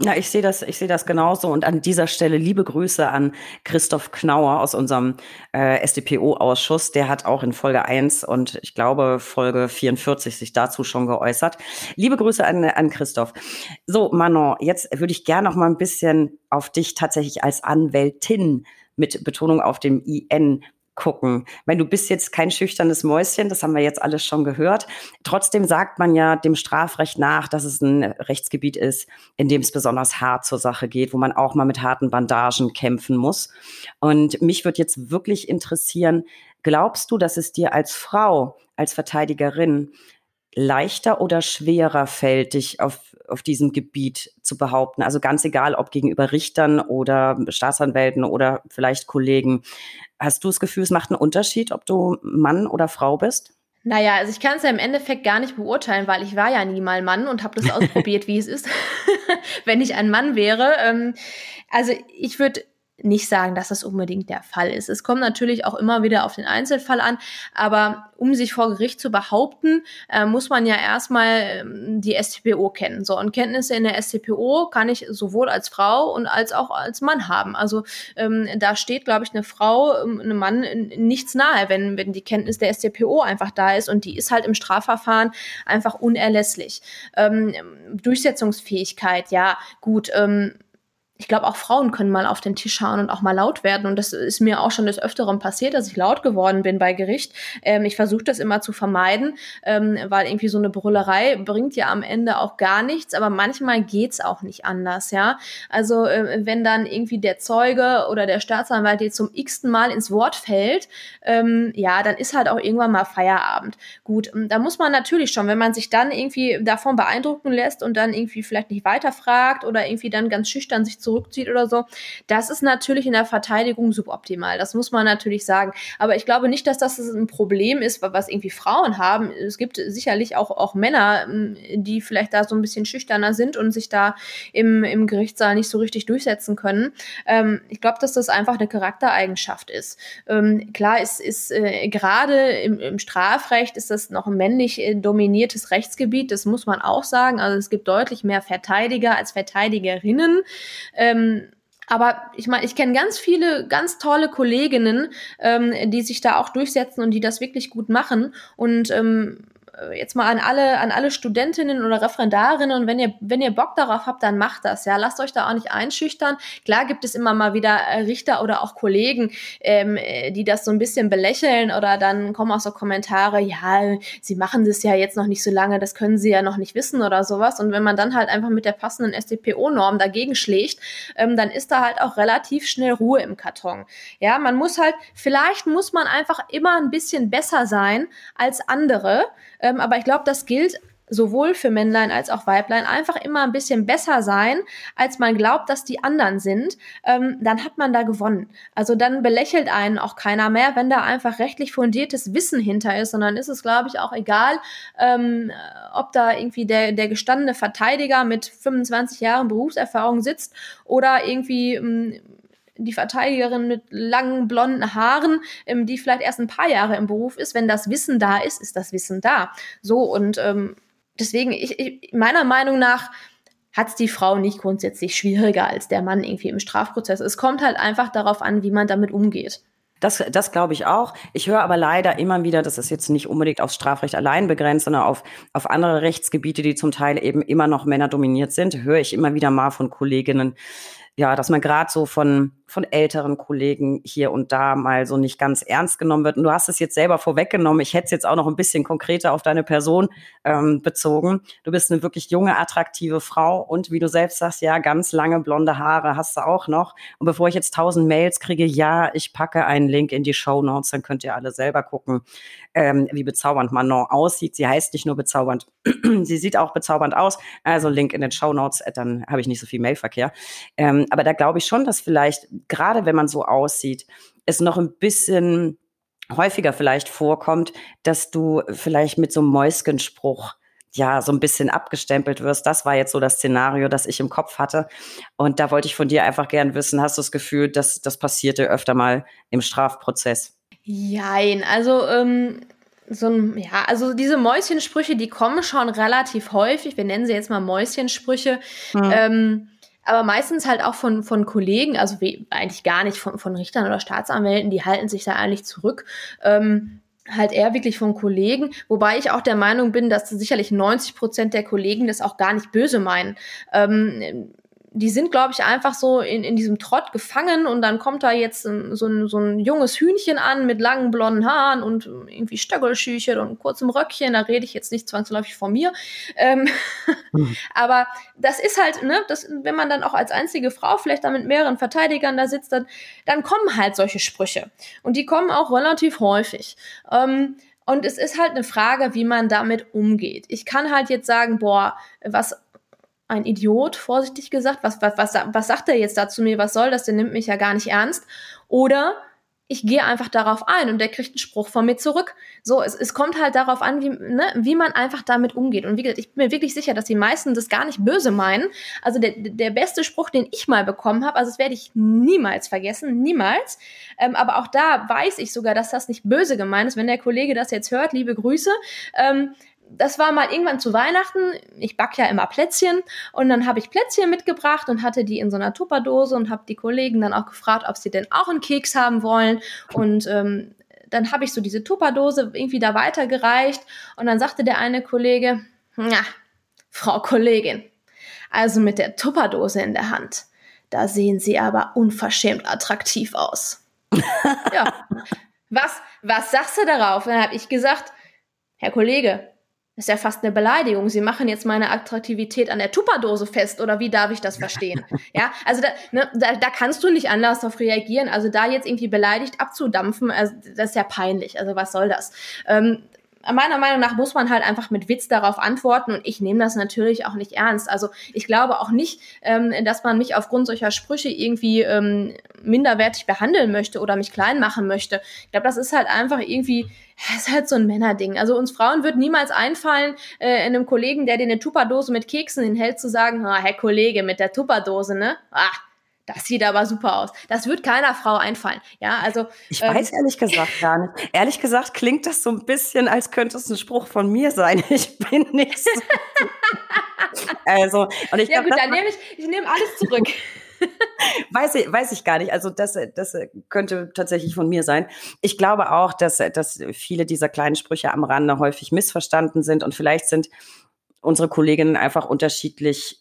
Ja, ich sehe das, ich sehe das genauso. Und an dieser Stelle liebe Grüße an Christoph Knauer aus unserem äh, SDPO-Ausschuss. Der hat auch in Folge 1 und ich glaube Folge 44 sich dazu schon geäußert. Liebe Grüße an, an Christoph. So, Manon, jetzt würde ich gerne noch mal ein bisschen auf dich tatsächlich als Anwältin mit Betonung auf dem IN gucken. Wenn du bist jetzt kein schüchternes Mäuschen, das haben wir jetzt alles schon gehört. Trotzdem sagt man ja dem Strafrecht nach, dass es ein Rechtsgebiet ist, in dem es besonders hart zur Sache geht, wo man auch mal mit harten Bandagen kämpfen muss. Und mich würde jetzt wirklich interessieren, glaubst du, dass es dir als Frau, als Verteidigerin leichter oder schwerer fällt, dich auf, auf diesem Gebiet zu behaupten? Also ganz egal, ob gegenüber Richtern oder Staatsanwälten oder vielleicht Kollegen. Hast du das Gefühl, es macht einen Unterschied, ob du Mann oder Frau bist? Naja, also ich kann es ja im Endeffekt gar nicht beurteilen, weil ich war ja nie mal Mann und habe das ausprobiert, wie es ist, wenn ich ein Mann wäre. Ähm, also ich würde nicht sagen, dass das unbedingt der Fall ist. Es kommt natürlich auch immer wieder auf den Einzelfall an, aber um sich vor Gericht zu behaupten, äh, muss man ja erstmal ähm, die STPO kennen. So, und Kenntnisse in der STPO kann ich sowohl als Frau und als auch als Mann haben. Also ähm, da steht, glaube ich, eine Frau, ähm, einem Mann nichts nahe, wenn, wenn die Kenntnis der STPO einfach da ist und die ist halt im Strafverfahren einfach unerlässlich. Ähm, Durchsetzungsfähigkeit, ja, gut, ähm, ich glaube, auch Frauen können mal auf den Tisch hauen und auch mal laut werden. Und das ist mir auch schon des Öfteren passiert, dass ich laut geworden bin bei Gericht. Ähm, ich versuche das immer zu vermeiden, ähm, weil irgendwie so eine Brüllerei bringt ja am Ende auch gar nichts. Aber manchmal geht's auch nicht anders, ja. Also äh, wenn dann irgendwie der Zeuge oder der Staatsanwalt jetzt zum x-ten Mal ins Wort fällt, ähm, ja, dann ist halt auch irgendwann mal Feierabend. Gut, ähm, da muss man natürlich schon, wenn man sich dann irgendwie davon beeindrucken lässt und dann irgendwie vielleicht nicht weiterfragt oder irgendwie dann ganz schüchtern sich zu zurückzieht oder so. Das ist natürlich in der Verteidigung suboptimal. Das muss man natürlich sagen. Aber ich glaube nicht, dass das ein Problem ist, was irgendwie Frauen haben. Es gibt sicherlich auch, auch Männer, die vielleicht da so ein bisschen schüchterner sind und sich da im, im Gerichtssaal nicht so richtig durchsetzen können. Ähm, ich glaube, dass das einfach eine Charaktereigenschaft ist. Ähm, klar, ist, ist äh, gerade im, im Strafrecht ist das noch ein männlich äh, dominiertes Rechtsgebiet. Das muss man auch sagen. Also es gibt deutlich mehr Verteidiger als Verteidigerinnen. Ähm, aber ich meine, ich kenne ganz viele ganz tolle Kolleginnen, ähm, die sich da auch durchsetzen und die das wirklich gut machen. Und ähm, äh, jetzt mal an alle, an alle Studentinnen oder Referendarinnen und wenn ihr, wenn ihr Bock darauf habt, dann macht das, ja. Lasst euch da auch nicht einschüchtern. Klar gibt es immer mal wieder äh, Richter oder auch Kollegen, ähm, äh, die das so ein bisschen belächeln oder dann kommen auch so Kommentare, ja, sie machen das ja jetzt noch nicht so lange, das können sie ja noch nicht wissen oder sowas. Und wenn man dann halt einfach mit der passenden SDPO-Norm dagegen schlägt, ähm, dann ist da halt auch relativ schnell Ruhe im Karton. Ja, man muss halt, vielleicht muss man einfach immer ein bisschen besser sein als andere. Ähm, aber ich glaube, das gilt sowohl für Männlein als auch Weiblein. Einfach immer ein bisschen besser sein, als man glaubt, dass die anderen sind, ähm, dann hat man da gewonnen. Also dann belächelt einen auch keiner mehr, wenn da einfach rechtlich fundiertes Wissen hinter ist, sondern ist es, glaube ich, auch egal, ähm, ob da irgendwie der, der gestandene Verteidiger mit 25 Jahren Berufserfahrung sitzt oder irgendwie ähm, die Verteidigerin mit langen blonden Haaren, ähm, die vielleicht erst ein paar Jahre im Beruf ist. Wenn das Wissen da ist, ist das Wissen da. So und ähm, deswegen, ich, ich, meiner Meinung nach hat es die Frau nicht grundsätzlich schwieriger als der Mann irgendwie im Strafprozess. Es kommt halt einfach darauf an, wie man damit umgeht. Das, das glaube ich auch. Ich höre aber leider immer wieder, das ist jetzt nicht unbedingt aufs Strafrecht allein begrenzt, sondern auf, auf andere Rechtsgebiete, die zum Teil eben immer noch männerdominiert sind, höre ich immer wieder mal von Kolleginnen, ja, dass man gerade so von von älteren Kollegen hier und da mal so nicht ganz ernst genommen wird. Und du hast es jetzt selber vorweggenommen. Ich hätte es jetzt auch noch ein bisschen konkreter auf deine Person ähm, bezogen. Du bist eine wirklich junge, attraktive Frau und wie du selbst sagst, ja, ganz lange blonde Haare hast du auch noch. Und bevor ich jetzt tausend Mails kriege, ja, ich packe einen Link in die Show Notes, dann könnt ihr alle selber gucken, ähm, wie bezaubernd Manon aussieht. Sie heißt nicht nur bezaubernd, sie sieht auch bezaubernd aus. Also Link in den Show Notes, äh, dann habe ich nicht so viel Mailverkehr. Ähm, aber da glaube ich schon, dass vielleicht gerade wenn man so aussieht, es noch ein bisschen häufiger vielleicht vorkommt, dass du vielleicht mit so einem Mäuskenspruch ja, so ein bisschen abgestempelt wirst. Das war jetzt so das Szenario, das ich im Kopf hatte. Und da wollte ich von dir einfach gern wissen, hast du das Gefühl, dass das passierte öfter mal im Strafprozess? Jein, also ähm, so ein, ja, also diese Mäuschensprüche, die kommen schon relativ häufig. Wir nennen sie jetzt mal Mäuschensprüche. Hm. Ähm, aber meistens halt auch von, von Kollegen, also wie, eigentlich gar nicht von, von Richtern oder Staatsanwälten, die halten sich da eigentlich zurück. Ähm, halt eher wirklich von Kollegen, wobei ich auch der Meinung bin, dass sicherlich 90 Prozent der Kollegen das auch gar nicht böse meinen. Ähm, die sind, glaube ich, einfach so in, in diesem Trott gefangen und dann kommt da jetzt so, ein, so ein junges Hühnchen an mit langen blonden Haaren und irgendwie Stöckelschüchen und kurzem Röckchen. Da rede ich jetzt nicht zwangsläufig von mir. Ähm, mhm. Aber das ist halt, ne, das, wenn man dann auch als einzige Frau vielleicht da mit mehreren Verteidigern da sitzt, dann, dann kommen halt solche Sprüche. Und die kommen auch relativ häufig. Ähm, und es ist halt eine Frage, wie man damit umgeht. Ich kann halt jetzt sagen, boah, was ein Idiot, vorsichtig gesagt. Was, was, was, was sagt er jetzt da zu mir? Was soll das? Der nimmt mich ja gar nicht ernst. Oder ich gehe einfach darauf ein und der kriegt einen Spruch von mir zurück. So, es, es kommt halt darauf an, wie, ne, wie man einfach damit umgeht. Und wie gesagt, ich bin mir wirklich sicher, dass die meisten das gar nicht böse meinen. Also der, der beste Spruch, den ich mal bekommen habe, also das werde ich niemals vergessen, niemals. Ähm, aber auch da weiß ich sogar, dass das nicht böse gemeint ist. Wenn der Kollege das jetzt hört, liebe Grüße. Ähm, das war mal irgendwann zu Weihnachten. Ich back ja immer Plätzchen und dann habe ich Plätzchen mitgebracht und hatte die in so einer Tupperdose und habe die Kollegen dann auch gefragt, ob sie denn auch einen Keks haben wollen. Und ähm, dann habe ich so diese Tupperdose irgendwie da weitergereicht und dann sagte der eine Kollege, ja, Frau Kollegin, also mit der Tupperdose in der Hand, da sehen Sie aber unverschämt attraktiv aus. ja. Was, was sagst du darauf? Dann habe ich gesagt, Herr Kollege, das ist ja fast eine Beleidigung. Sie machen jetzt meine Attraktivität an der Tupperdose fest oder wie darf ich das verstehen? ja, also da, ne, da, da kannst du nicht anders darauf reagieren. Also da jetzt irgendwie beleidigt abzudampfen, also das ist ja peinlich. Also was soll das? Ähm, meiner Meinung nach muss man halt einfach mit Witz darauf antworten und ich nehme das natürlich auch nicht ernst. Also ich glaube auch nicht, ähm, dass man mich aufgrund solcher Sprüche irgendwie ähm, minderwertig behandeln möchte oder mich klein machen möchte. Ich glaube, das ist halt einfach irgendwie, das ist halt so ein Männerding. Also uns Frauen wird niemals einfallen, äh, einem Kollegen, der dir eine Tupperdose mit Keksen hinhält, zu sagen, ah, Herr Kollege, mit der Tupperdose, ne? Ah, das sieht aber super aus. Das wird keiner Frau einfallen. Ja, also. Ich ähm, weiß ehrlich gesagt gar nicht. Ehrlich gesagt klingt das so ein bisschen, als könnte es ein Spruch von mir sein. Ich bin nicht so. also, und ich ja, glaub, gut, dann nehme ich, ich nehme alles zurück. weiß, ich, weiß ich gar nicht. Also das, das könnte tatsächlich von mir sein. Ich glaube auch, dass, dass viele dieser kleinen Sprüche am Rande häufig missverstanden sind und vielleicht sind unsere Kolleginnen einfach unterschiedlich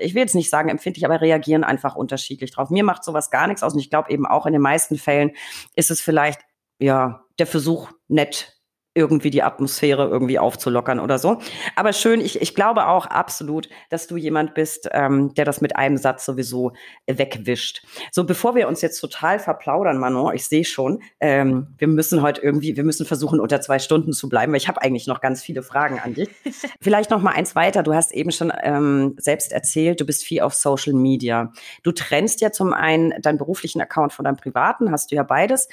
ich will jetzt nicht sagen empfindlich, aber reagieren einfach unterschiedlich drauf. Mir macht sowas gar nichts aus und ich glaube eben auch in den meisten Fällen ist es vielleicht ja der Versuch nett irgendwie die Atmosphäre irgendwie aufzulockern oder so. Aber schön, ich, ich glaube auch absolut, dass du jemand bist, ähm, der das mit einem Satz sowieso wegwischt. So, bevor wir uns jetzt total verplaudern, Manon, ich sehe schon, ähm, wir müssen heute irgendwie, wir müssen versuchen, unter zwei Stunden zu bleiben, weil ich habe eigentlich noch ganz viele Fragen an dich. Vielleicht noch mal eins weiter. Du hast eben schon ähm, selbst erzählt, du bist viel auf Social Media. Du trennst ja zum einen deinen beruflichen Account von deinem privaten, hast du ja beides.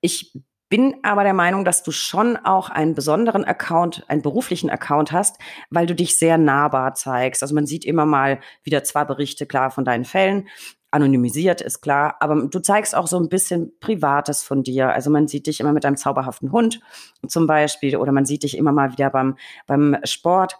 Ich bin aber der Meinung, dass du schon auch einen besonderen Account, einen beruflichen Account hast, weil du dich sehr nahbar zeigst. Also man sieht immer mal wieder zwar Berichte klar von deinen Fällen, anonymisiert ist klar, aber du zeigst auch so ein bisschen Privates von dir. Also man sieht dich immer mit einem zauberhaften Hund zum Beispiel oder man sieht dich immer mal wieder beim, beim Sport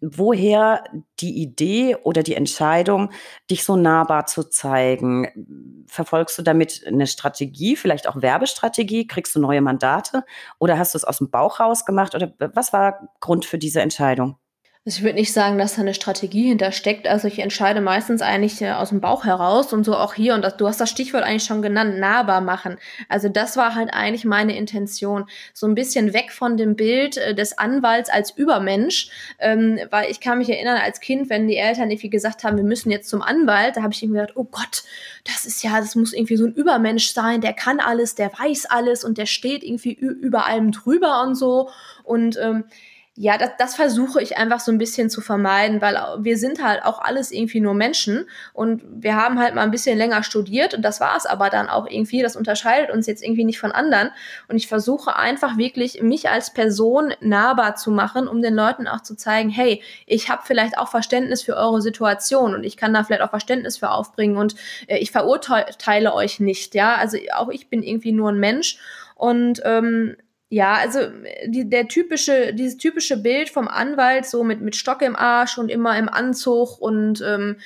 woher die Idee oder die Entscheidung, dich so nahbar zu zeigen? Verfolgst du damit eine Strategie, vielleicht auch Werbestrategie? Kriegst du neue Mandate? Oder hast du es aus dem Bauch raus gemacht? Oder was war Grund für diese Entscheidung? Also ich würde nicht sagen, dass da eine Strategie hintersteckt. Also ich entscheide meistens eigentlich äh, aus dem Bauch heraus und so auch hier. Und das, du hast das Stichwort eigentlich schon genannt, nahbar machen. Also das war halt eigentlich meine Intention. So ein bisschen weg von dem Bild äh, des Anwalts als Übermensch. Ähm, weil ich kann mich erinnern, als Kind, wenn die Eltern irgendwie gesagt haben, wir müssen jetzt zum Anwalt, da habe ich irgendwie gedacht, oh Gott, das ist ja, das muss irgendwie so ein Übermensch sein, der kann alles, der weiß alles und der steht irgendwie über allem drüber und so. Und ähm, ja, das, das versuche ich einfach so ein bisschen zu vermeiden, weil wir sind halt auch alles irgendwie nur Menschen und wir haben halt mal ein bisschen länger studiert und das war es aber dann auch irgendwie. Das unterscheidet uns jetzt irgendwie nicht von anderen und ich versuche einfach wirklich mich als Person nahbar zu machen, um den Leuten auch zu zeigen, hey, ich habe vielleicht auch Verständnis für eure Situation und ich kann da vielleicht auch Verständnis für aufbringen und äh, ich verurteile euch nicht, ja. Also auch ich bin irgendwie nur ein Mensch und ähm, ja, also die, der typische, dieses typische Bild vom Anwalt, so mit, mit Stock im Arsch und immer im Anzug und ähm,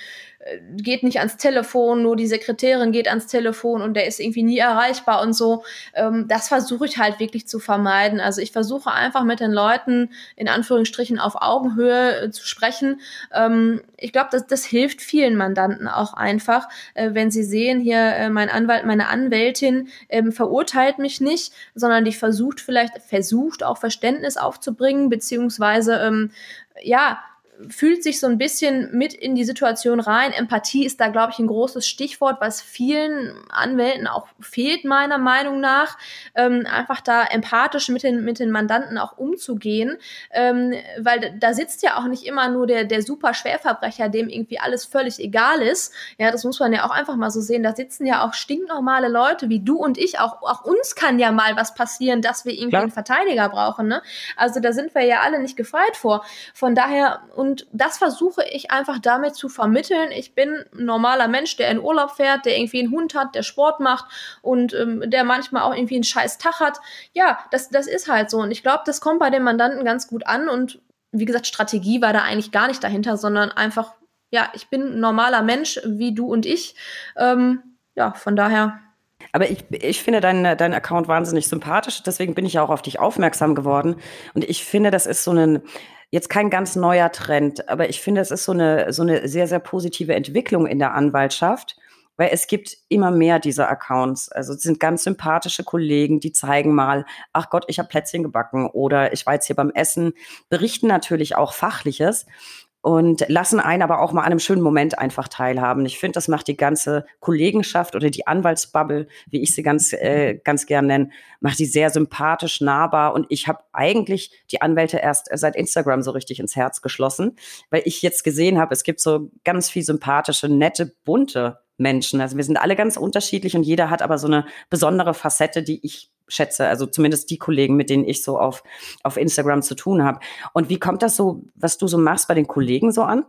geht nicht ans Telefon, nur die Sekretärin geht ans Telefon und der ist irgendwie nie erreichbar und so. Ähm, das versuche ich halt wirklich zu vermeiden. Also ich versuche einfach mit den Leuten in Anführungsstrichen auf Augenhöhe äh, zu sprechen. Ähm, ich glaube, das, das hilft vielen Mandanten auch einfach, äh, wenn sie sehen, hier äh, mein Anwalt, meine Anwältin ähm, verurteilt mich nicht, sondern die versucht vielleicht, versucht auch Verständnis aufzubringen, beziehungsweise ähm, ja, fühlt sich so ein bisschen mit in die Situation rein. Empathie ist da, glaube ich, ein großes Stichwort, was vielen Anwälten auch fehlt, meiner Meinung nach. Ähm, einfach da empathisch mit den, mit den Mandanten auch umzugehen, ähm, weil da sitzt ja auch nicht immer nur der, der super Schwerverbrecher, dem irgendwie alles völlig egal ist. Ja, das muss man ja auch einfach mal so sehen. Da sitzen ja auch stinknormale Leute wie du und ich. Auch, auch uns kann ja mal was passieren, dass wir irgendwie Klar. einen Verteidiger brauchen. Ne? Also da sind wir ja alle nicht gefeit vor. Von daher, und das versuche ich einfach damit zu vermitteln. Ich bin ein normaler Mensch, der in Urlaub fährt, der irgendwie einen Hund hat, der Sport macht und ähm, der manchmal auch irgendwie einen scheiß Tag hat. Ja, das, das ist halt so. Und ich glaube, das kommt bei den Mandanten ganz gut an. Und wie gesagt, Strategie war da eigentlich gar nicht dahinter, sondern einfach, ja, ich bin ein normaler Mensch wie du und ich. Ähm, ja, von daher aber ich, ich finde deinen dein Account wahnsinnig sympathisch, deswegen bin ich auch auf dich aufmerksam geworden. Und ich finde, das ist so ein, jetzt kein ganz neuer Trend, aber ich finde, es ist so eine, so eine sehr, sehr positive Entwicklung in der Anwaltschaft, weil es gibt immer mehr dieser Accounts. Also es sind ganz sympathische Kollegen, die zeigen mal, ach Gott, ich habe Plätzchen gebacken oder ich war jetzt hier beim Essen, berichten natürlich auch Fachliches und lassen einen aber auch mal an einem schönen Moment einfach teilhaben. Ich finde, das macht die ganze Kollegenschaft oder die Anwaltsbubble, wie ich sie ganz äh, ganz gern nenne, macht die sehr sympathisch, nahbar und ich habe eigentlich die Anwälte erst seit Instagram so richtig ins Herz geschlossen, weil ich jetzt gesehen habe, es gibt so ganz viel sympathische, nette, bunte Menschen. Also wir sind alle ganz unterschiedlich und jeder hat aber so eine besondere Facette, die ich schätze. Also zumindest die Kollegen, mit denen ich so auf, auf Instagram zu tun habe. Und wie kommt das so, was du so machst bei den Kollegen so an?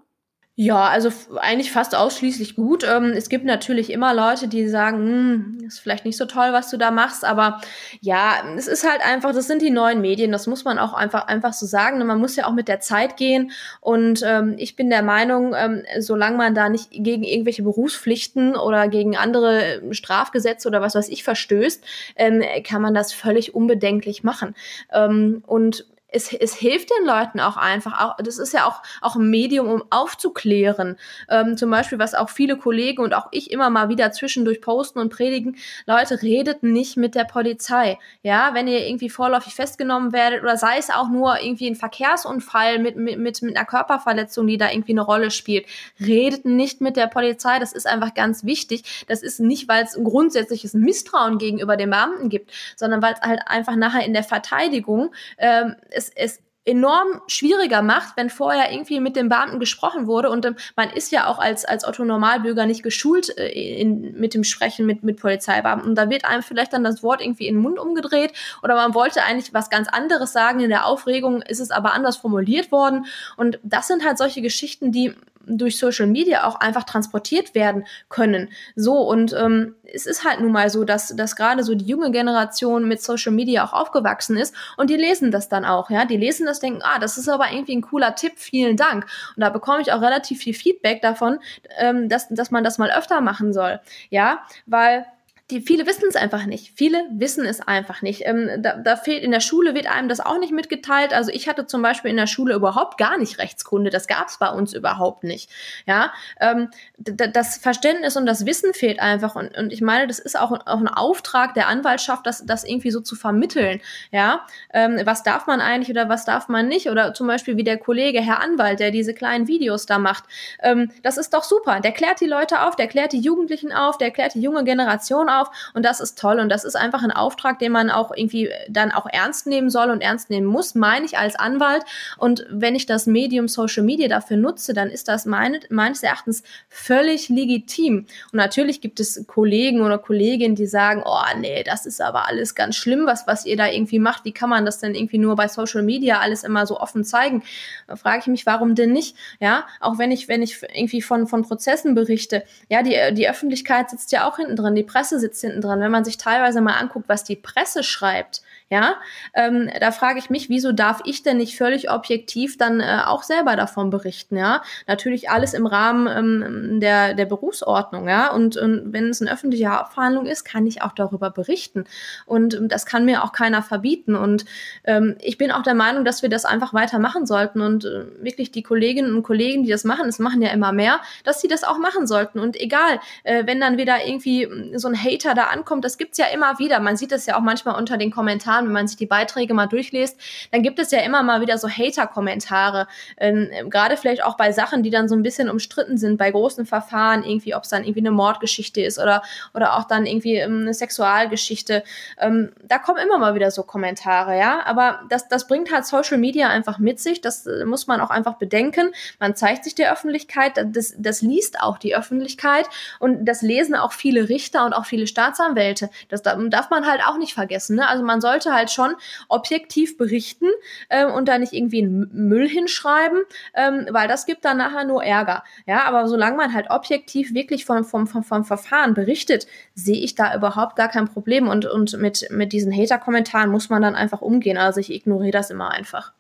Ja, also eigentlich fast ausschließlich gut. Ähm, es gibt natürlich immer Leute, die sagen, hm, ist vielleicht nicht so toll, was du da machst, aber ja, es ist halt einfach, das sind die neuen Medien, das muss man auch einfach einfach so sagen. Man muss ja auch mit der Zeit gehen und ähm, ich bin der Meinung, ähm, solange man da nicht gegen irgendwelche Berufspflichten oder gegen andere ähm, Strafgesetze oder was weiß ich verstößt, ähm, kann man das völlig unbedenklich machen. Ähm, und es, es hilft den Leuten auch einfach. Auch, das ist ja auch, auch ein Medium, um aufzuklären. Ähm, zum Beispiel, was auch viele Kollegen und auch ich immer mal wieder zwischendurch posten und predigen, Leute, redet nicht mit der Polizei. Ja, wenn ihr irgendwie vorläufig festgenommen werdet oder sei es auch nur irgendwie ein Verkehrsunfall mit, mit, mit, mit einer Körperverletzung, die da irgendwie eine Rolle spielt. Redet nicht mit der Polizei. Das ist einfach ganz wichtig. Das ist nicht, weil es ein grundsätzliches Misstrauen gegenüber den Beamten gibt, sondern weil es halt einfach nachher in der Verteidigung ähm, es es, es enorm schwieriger macht, wenn vorher irgendwie mit dem Beamten gesprochen wurde. Und ähm, man ist ja auch als als Otto Normalbürger nicht geschult äh, in, mit dem Sprechen mit mit Polizeibeamten. Und da wird einem vielleicht dann das Wort irgendwie in den Mund umgedreht. Oder man wollte eigentlich was ganz anderes sagen. In der Aufregung ist es aber anders formuliert worden. Und das sind halt solche Geschichten, die durch Social Media auch einfach transportiert werden können. So, und ähm, es ist halt nun mal so, dass, dass gerade so die junge Generation mit Social Media auch aufgewachsen ist und die lesen das dann auch, ja. Die lesen das, denken, ah, das ist aber irgendwie ein cooler Tipp, vielen Dank. Und da bekomme ich auch relativ viel Feedback davon, ähm, dass, dass man das mal öfter machen soll, ja, weil die viele wissen es einfach nicht. Viele wissen es einfach nicht. Ähm, da, da fehlt in der Schule wird einem das auch nicht mitgeteilt. Also ich hatte zum Beispiel in der Schule überhaupt gar nicht Rechtskunde. Das gab es bei uns überhaupt nicht. Ja, ähm, das Verständnis und das Wissen fehlt einfach. Und, und ich meine, das ist auch, auch ein Auftrag der Anwaltschaft, das, das irgendwie so zu vermitteln. Ja, ähm, was darf man eigentlich oder was darf man nicht? Oder zum Beispiel wie der Kollege Herr Anwalt, der diese kleinen Videos da macht. Ähm, das ist doch super. Der klärt die Leute auf, der klärt die Jugendlichen auf, der klärt die junge Generation auf auf und das ist toll. Und das ist einfach ein Auftrag, den man auch irgendwie dann auch ernst nehmen soll und ernst nehmen muss, meine ich als Anwalt. Und wenn ich das Medium Social Media dafür nutze, dann ist das meine, meines Erachtens völlig legitim. Und natürlich gibt es Kollegen oder Kolleginnen, die sagen, oh nee, das ist aber alles ganz schlimm, was, was ihr da irgendwie macht, wie kann man das denn irgendwie nur bei Social Media alles immer so offen zeigen? Da frage ich mich, warum denn nicht? Ja, auch wenn ich, wenn ich irgendwie von, von Prozessen berichte, ja, die, die Öffentlichkeit sitzt ja auch hinten drin, die Presse sitzt hinten dran. Wenn man sich teilweise mal anguckt, was die Presse schreibt, ja, ähm, da frage ich mich, wieso darf ich denn nicht völlig objektiv dann äh, auch selber davon berichten, ja? Natürlich alles im Rahmen ähm, der, der Berufsordnung, ja. Und, und wenn es eine öffentliche Hauptverhandlung ist, kann ich auch darüber berichten. Und ähm, das kann mir auch keiner verbieten. Und ähm, ich bin auch der Meinung, dass wir das einfach weiter machen sollten. Und äh, wirklich die Kolleginnen und Kollegen, die das machen, es machen ja immer mehr, dass sie das auch machen sollten. Und egal, äh, wenn dann wieder irgendwie so ein Hater da ankommt, das gibt's ja immer wieder. Man sieht es ja auch manchmal unter den Kommentaren Kommentaren, wenn man sich die Beiträge mal durchliest, dann gibt es ja immer mal wieder so Hater-Kommentare. Ähm, Gerade vielleicht auch bei Sachen, die dann so ein bisschen umstritten sind, bei großen Verfahren, irgendwie, ob es dann irgendwie eine Mordgeschichte ist oder, oder auch dann irgendwie ähm, eine Sexualgeschichte. Ähm, da kommen immer mal wieder so Kommentare, ja. Aber das, das bringt halt Social Media einfach mit sich. Das äh, muss man auch einfach bedenken. Man zeigt sich der Öffentlichkeit, das, das liest auch die Öffentlichkeit und das lesen auch viele Richter und auch viele Staatsanwälte. Das darf man halt auch nicht vergessen. Ne? Also man sollte sollte halt schon objektiv berichten ähm, und da nicht irgendwie einen Müll hinschreiben, ähm, weil das gibt dann nachher nur Ärger. Ja, aber solange man halt objektiv wirklich vom, vom, vom, vom Verfahren berichtet, sehe ich da überhaupt gar kein Problem und, und mit, mit diesen Hater-Kommentaren muss man dann einfach umgehen. Also ich ignoriere das immer einfach.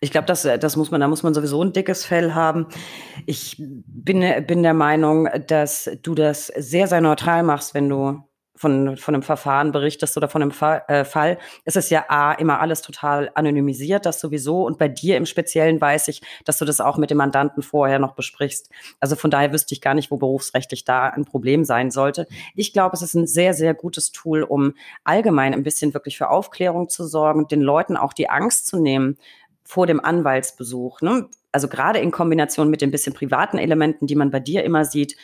Ich glaube, das, das muss man, da muss man sowieso ein dickes Fell haben. Ich bin, bin der Meinung, dass du das sehr, sehr neutral machst, wenn du von, von einem Verfahren berichtest oder von einem Fall, äh, Fall, ist es ja A, immer alles total anonymisiert, das sowieso. Und bei dir im Speziellen weiß ich, dass du das auch mit dem Mandanten vorher noch besprichst. Also von daher wüsste ich gar nicht, wo berufsrechtlich da ein Problem sein sollte. Ich glaube, es ist ein sehr, sehr gutes Tool, um allgemein ein bisschen wirklich für Aufklärung zu sorgen, den Leuten auch die Angst zu nehmen vor dem Anwaltsbesuch. Ne? Also gerade in Kombination mit den bisschen privaten Elementen, die man bei dir immer sieht.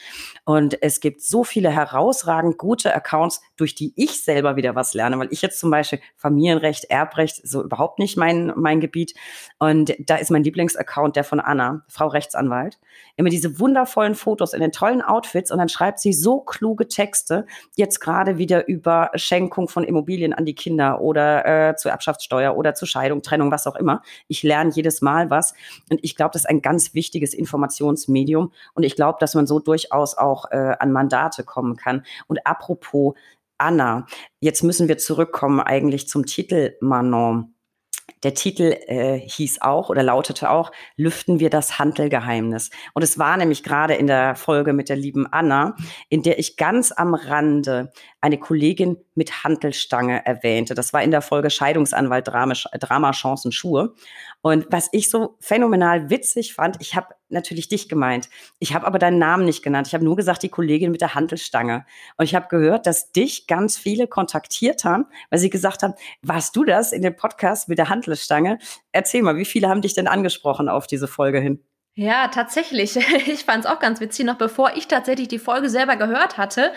Und es gibt so viele herausragend gute Accounts, durch die ich selber wieder was lerne, weil ich jetzt zum Beispiel Familienrecht, Erbrecht, so überhaupt nicht mein, mein Gebiet. Und da ist mein Lieblingsaccount der von Anna, Frau Rechtsanwalt. Immer diese wundervollen Fotos in den tollen Outfits und dann schreibt sie so kluge Texte, jetzt gerade wieder über Schenkung von Immobilien an die Kinder oder äh, zur Erbschaftssteuer oder zur Scheidung, Trennung, was auch immer. Ich lerne jedes Mal was und ich glaube, das ist ein ganz wichtiges Informationsmedium und ich glaube, dass man so durchaus auch äh, an Mandate kommen kann. Und apropos Anna, jetzt müssen wir zurückkommen eigentlich zum Titel Manon. Der Titel äh, hieß auch oder lautete auch, Lüften wir das Handelgeheimnis. Und es war nämlich gerade in der Folge mit der lieben Anna, in der ich ganz am Rande eine Kollegin mit Handelstange erwähnte. Das war in der Folge Scheidungsanwalt, Drama, Drama Chancen, Schuhe. Und was ich so phänomenal witzig fand, ich habe natürlich dich gemeint. Ich habe aber deinen Namen nicht genannt. Ich habe nur gesagt, die Kollegin mit der Handelstange. Und ich habe gehört, dass dich ganz viele kontaktiert haben, weil sie gesagt haben, warst du das in dem Podcast mit der Handelstange? Erzähl mal, wie viele haben dich denn angesprochen auf diese Folge hin? Ja, tatsächlich. Ich fand es auch ganz witzig. Noch bevor ich tatsächlich die Folge selber gehört hatte,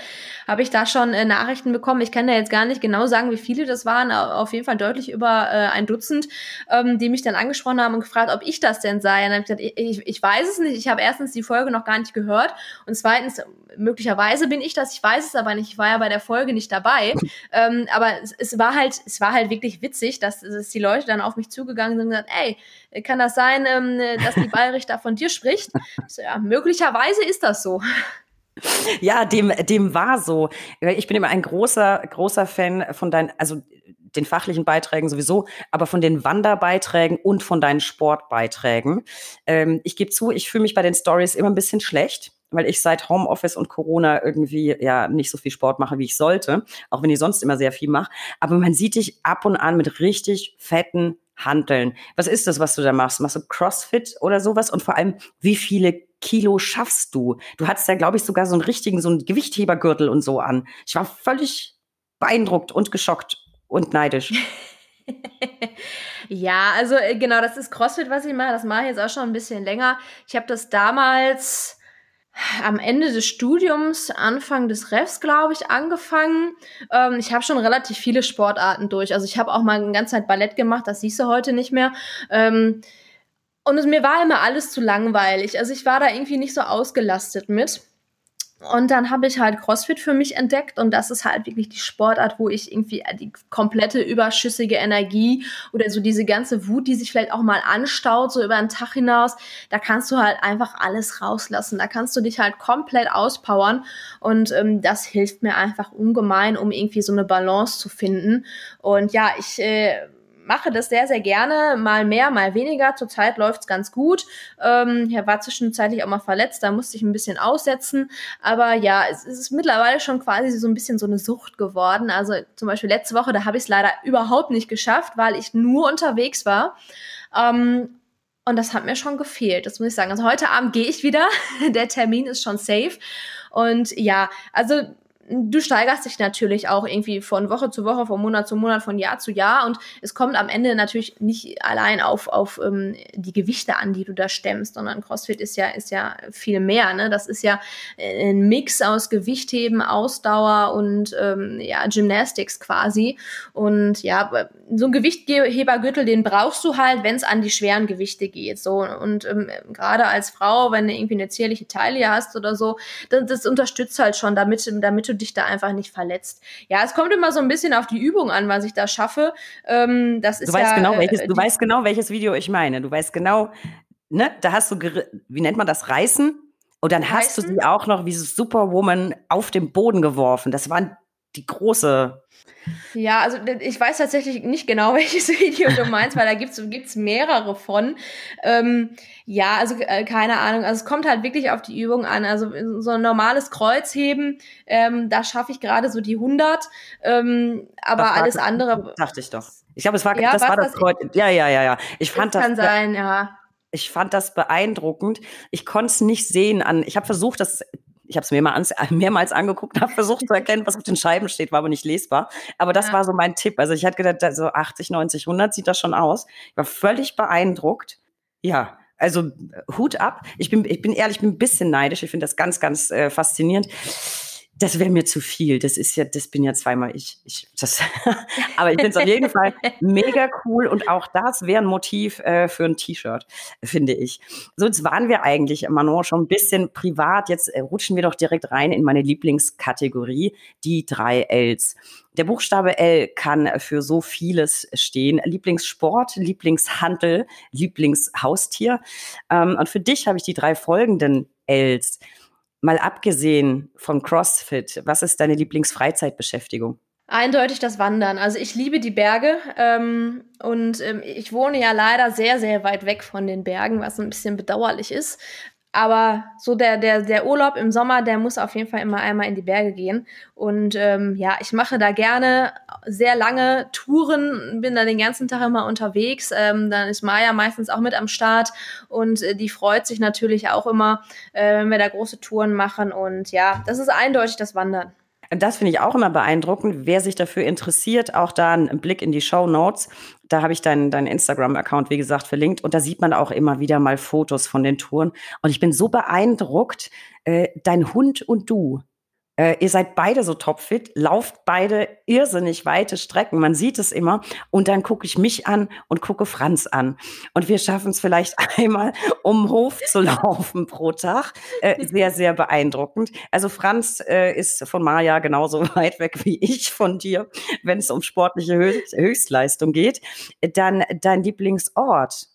habe ich da schon äh, Nachrichten bekommen. Ich kann da jetzt gar nicht genau sagen, wie viele das waren. Auf jeden Fall deutlich über äh, ein Dutzend, ähm, die mich dann angesprochen haben und gefragt, ob ich das denn sei. Und dann habe ich gesagt, ich, ich weiß es nicht. Ich habe erstens die Folge noch gar nicht gehört und zweitens möglicherweise bin ich das. Ich weiß es aber nicht. Ich war ja bei der Folge nicht dabei. ähm, aber es, es, war halt, es war halt wirklich witzig, dass, dass die Leute dann auf mich zugegangen sind und gesagt, ey, kann das sein, ähm, dass die Ballrichter von dir spricht? So, ja, möglicherweise ist das so. Ja, dem, dem war so. Ich bin immer ein großer, großer Fan von deinen, also den fachlichen Beiträgen sowieso, aber von den Wanderbeiträgen und von deinen Sportbeiträgen. Ähm, ich gebe zu, ich fühle mich bei den Stories immer ein bisschen schlecht weil ich seit Homeoffice und Corona irgendwie ja nicht so viel Sport mache, wie ich sollte, auch wenn ich sonst immer sehr viel mache. Aber man sieht dich ab und an mit richtig fetten Handeln. Was ist das, was du da machst? Machst du CrossFit oder sowas? Und vor allem, wie viele Kilo schaffst du? Du hattest ja, glaube ich, sogar so einen richtigen, so einen Gewichthebergürtel und so an. Ich war völlig beeindruckt und geschockt und neidisch. ja, also äh, genau, das ist CrossFit, was ich mache. Das mache ich jetzt auch schon ein bisschen länger. Ich habe das damals am Ende des Studiums, Anfang des Refs, glaube ich, angefangen. Ähm, ich habe schon relativ viele Sportarten durch. Also ich habe auch mal eine ganze Zeit Ballett gemacht, das siehst du heute nicht mehr. Ähm, und es, mir war immer alles zu langweilig. Also ich war da irgendwie nicht so ausgelastet mit. Und dann habe ich halt CrossFit für mich entdeckt und das ist halt wirklich die Sportart, wo ich irgendwie die komplette überschüssige Energie oder so diese ganze Wut, die sich vielleicht auch mal anstaut, so über den Tag hinaus, da kannst du halt einfach alles rauslassen. Da kannst du dich halt komplett auspowern und ähm, das hilft mir einfach ungemein, um irgendwie so eine Balance zu finden. Und ja, ich äh, mache das sehr, sehr gerne, mal mehr, mal weniger. Zurzeit läuft's ganz gut. Ähm, er war zwischenzeitlich auch mal verletzt, da musste ich ein bisschen aussetzen. Aber ja, es, es ist mittlerweile schon quasi so ein bisschen so eine Sucht geworden. Also zum Beispiel letzte Woche, da habe ich es leider überhaupt nicht geschafft, weil ich nur unterwegs war. Ähm, und das hat mir schon gefehlt, das muss ich sagen. Also heute Abend gehe ich wieder. Der Termin ist schon safe. Und ja, also du steigerst dich natürlich auch irgendwie von Woche zu Woche, von Monat zu Monat, von Jahr zu Jahr und es kommt am Ende natürlich nicht allein auf, auf ähm, die Gewichte an, die du da stemmst, sondern CrossFit ist ja, ist ja viel mehr. Ne? Das ist ja äh, ein Mix aus Gewichtheben, Ausdauer und ähm, ja, Gymnastics quasi. Und ja, so ein Gewichthebergürtel, den brauchst du halt, wenn es an die schweren Gewichte geht. So. Und ähm, gerade als Frau, wenn du irgendwie eine zierliche Taille hast oder so, das, das unterstützt halt schon, damit, damit du dich da einfach nicht verletzt. Ja, es kommt immer so ein bisschen auf die Übung an, was ich da schaffe. Ähm, das ist du weißt ja, genau, welches, äh, du weißt genau, welches Video ich meine. Du weißt genau, ne, da hast du, wie nennt man das, Reißen? Und dann hast Reißen? du sie auch noch wie Superwoman auf den Boden geworfen. Das waren die große ja, also ich weiß tatsächlich nicht genau, welches Video du meinst, weil da gibt's gibt's mehrere von. Ähm, ja, also äh, keine Ahnung. Also es kommt halt wirklich auf die Übung an. Also so ein normales Kreuzheben, ähm, da schaffe ich gerade so die 100. Ähm, aber alles andere. Dachte ich doch. Ich glaube, es war ja, das war das, das Kreuz. Ja, ja, ja, ja. Ich fand das. Kann sein, ja. Ich fand das beeindruckend. Ich konnte es nicht sehen an. Ich habe versucht, das ich habe es mir mal ans, mehrmals angeguckt, habe versucht zu erkennen, was auf den Scheiben steht, war aber nicht lesbar. Aber das ja. war so mein Tipp. Also ich hatte gedacht, so 80, 90, 100 sieht das schon aus. Ich war völlig beeindruckt. Ja, also Hut ab. Ich bin, ich bin ehrlich, ich bin ein bisschen neidisch. Ich finde das ganz, ganz äh, faszinierend das wäre mir zu viel. Das ist ja, das bin ja zweimal ich. ich das, aber ich finde es auf jeden Fall mega cool und auch das wäre ein Motiv äh, für ein T-Shirt, finde ich. So, jetzt waren wir eigentlich, Manon, schon ein bisschen privat. Jetzt äh, rutschen wir doch direkt rein in meine Lieblingskategorie, die drei Ls. Der Buchstabe L kann für so vieles stehen. Lieblingssport, Lieblingshandel, Lieblingshaustier. Ähm, und für dich habe ich die drei folgenden Ls. Mal abgesehen vom CrossFit, was ist deine Lieblingsfreizeitbeschäftigung? Eindeutig das Wandern. Also ich liebe die Berge ähm, und ähm, ich wohne ja leider sehr, sehr weit weg von den Bergen, was ein bisschen bedauerlich ist. Aber so der, der, der Urlaub im Sommer, der muss auf jeden Fall immer einmal in die Berge gehen. Und ähm, ja, ich mache da gerne sehr lange Touren, bin da den ganzen Tag immer unterwegs. Ähm, dann ist Maya meistens auch mit am Start und äh, die freut sich natürlich auch immer, äh, wenn wir da große Touren machen. Und ja, das ist eindeutig das Wandern. Das finde ich auch immer beeindruckend. Wer sich dafür interessiert, auch da ein Blick in die Show Notes. Da habe ich deinen dein Instagram-Account, wie gesagt, verlinkt. Und da sieht man auch immer wieder mal Fotos von den Touren. Und ich bin so beeindruckt, äh, dein Hund und du, äh, ihr seid beide so topfit, lauft beide irrsinnig weite Strecken. Man sieht es immer. Und dann gucke ich mich an und gucke Franz an. Und wir schaffen es vielleicht einmal, um Hof zu laufen pro Tag. Äh, sehr, sehr beeindruckend. Also Franz äh, ist von Maja genauso weit weg wie ich von dir, wenn es um sportliche Höchst Höchstleistung geht. Dann dein Lieblingsort.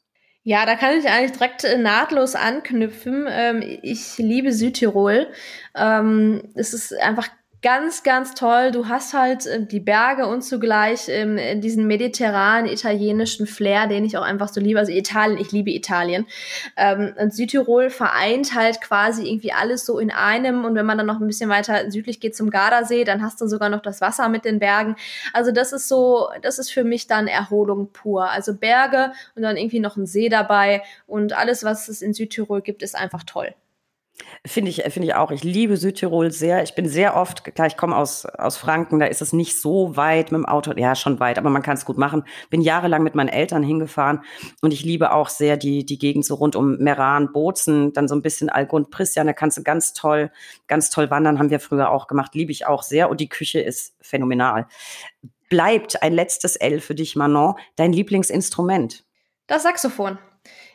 Ja, da kann ich eigentlich direkt äh, nahtlos anknüpfen. Ähm, ich liebe Südtirol. Ähm, es ist einfach ganz, ganz toll. Du hast halt äh, die Berge und zugleich ähm, diesen mediterranen italienischen Flair, den ich auch einfach so liebe. Also Italien, ich liebe Italien. Ähm, und Südtirol vereint halt quasi irgendwie alles so in einem. Und wenn man dann noch ein bisschen weiter südlich geht zum Gardasee, dann hast du sogar noch das Wasser mit den Bergen. Also das ist so, das ist für mich dann Erholung pur. Also Berge und dann irgendwie noch ein See dabei. Und alles, was es in Südtirol gibt, ist einfach toll. Finde ich, finde ich auch. Ich liebe Südtirol sehr. Ich bin sehr oft, klar, ich komme aus, aus Franken, da ist es nicht so weit mit dem Auto. Ja, schon weit, aber man kann es gut machen. Bin jahrelang mit meinen Eltern hingefahren und ich liebe auch sehr die, die Gegend so rund um Meran, Bozen, dann so ein bisschen Algund, Pristian, da kannst du ganz toll, ganz toll wandern, haben wir früher auch gemacht, liebe ich auch sehr und die Küche ist phänomenal. Bleibt ein letztes L für dich, Manon, dein Lieblingsinstrument? Das Saxophon.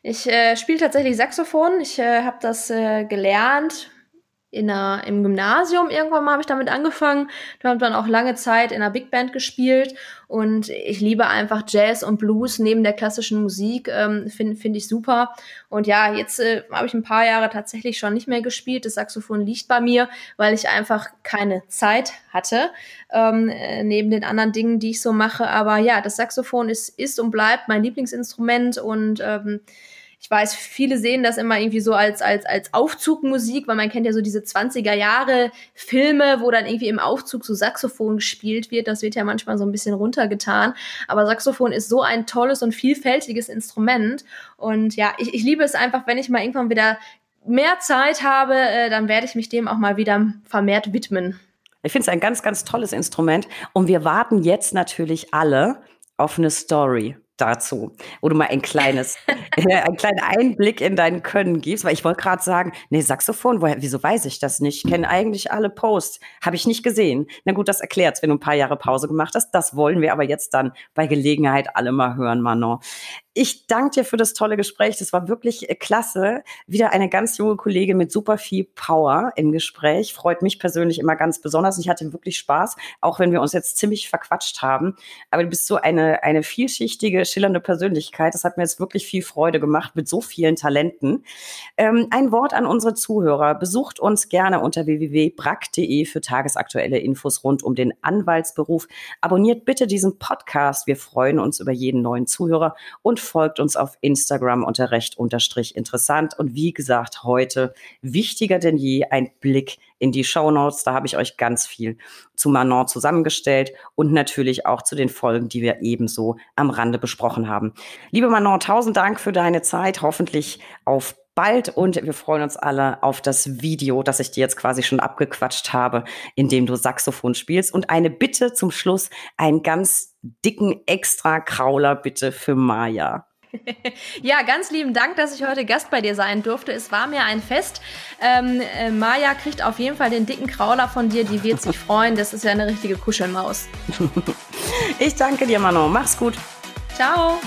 Ich äh, spiele tatsächlich Saxophon. Ich äh, habe das äh, gelernt in einer, im Gymnasium irgendwann mal habe ich damit angefangen. Da habe dann auch lange Zeit in einer Big Band gespielt und ich liebe einfach Jazz und Blues neben der klassischen Musik, ähm, finde find ich super. Und ja, jetzt äh, habe ich ein paar Jahre tatsächlich schon nicht mehr gespielt. Das Saxophon liegt bei mir, weil ich einfach keine Zeit hatte, ähm, äh, neben den anderen Dingen, die ich so mache. Aber ja, das Saxophon ist, ist und bleibt mein Lieblingsinstrument und ähm, ich weiß, viele sehen das immer irgendwie so als, als, als Aufzugmusik, weil man kennt ja so diese 20er Jahre Filme, wo dann irgendwie im Aufzug so Saxophon gespielt wird. Das wird ja manchmal so ein bisschen runtergetan. Aber Saxophon ist so ein tolles und vielfältiges Instrument. Und ja, ich, ich liebe es einfach, wenn ich mal irgendwann wieder mehr Zeit habe, äh, dann werde ich mich dem auch mal wieder vermehrt widmen. Ich finde es ein ganz, ganz tolles Instrument. Und wir warten jetzt natürlich alle auf eine Story dazu, wo du mal ein kleines, äh, einen kleinen Einblick in dein Können gibst, weil ich wollte gerade sagen, nee, Saxophon, woher, wieso weiß ich das nicht? Ich kenne eigentlich alle Posts, habe ich nicht gesehen. Na gut, das erklärt's, wenn du ein paar Jahre Pause gemacht hast. Das wollen wir aber jetzt dann bei Gelegenheit alle mal hören, Manon. Ich danke dir für das tolle Gespräch. Das war wirklich äh, klasse. Wieder eine ganz junge Kollegin mit super viel Power im Gespräch. Freut mich persönlich immer ganz besonders. Ich hatte wirklich Spaß, auch wenn wir uns jetzt ziemlich verquatscht haben. Aber du bist so eine, eine vielschichtige, schillernde Persönlichkeit. Das hat mir jetzt wirklich viel Freude gemacht mit so vielen Talenten. Ähm, ein Wort an unsere Zuhörer. Besucht uns gerne unter www.brack.de für tagesaktuelle Infos rund um den Anwaltsberuf. Abonniert bitte diesen Podcast. Wir freuen uns über jeden neuen Zuhörer und folgt uns auf Instagram unter recht unterstrich interessant. Und wie gesagt, heute wichtiger denn je ein Blick in die Show Notes. Da habe ich euch ganz viel zu Manon zusammengestellt und natürlich auch zu den Folgen, die wir ebenso am Rande besprochen haben. Liebe Manon, tausend Dank für deine Zeit. Hoffentlich auf bald und wir freuen uns alle auf das Video, das ich dir jetzt quasi schon abgequatscht habe, in dem du Saxophon spielst. Und eine Bitte zum Schluss, einen ganz dicken Extra-Krauler bitte für Maya. Ja, ganz lieben Dank, dass ich heute Gast bei dir sein durfte. Es war mir ein Fest. Ähm, äh, Maja kriegt auf jeden Fall den dicken Krauler von dir. Die wird sich freuen. Das ist ja eine richtige Kuschelmaus. Ich danke dir, Manon. Mach's gut. Ciao.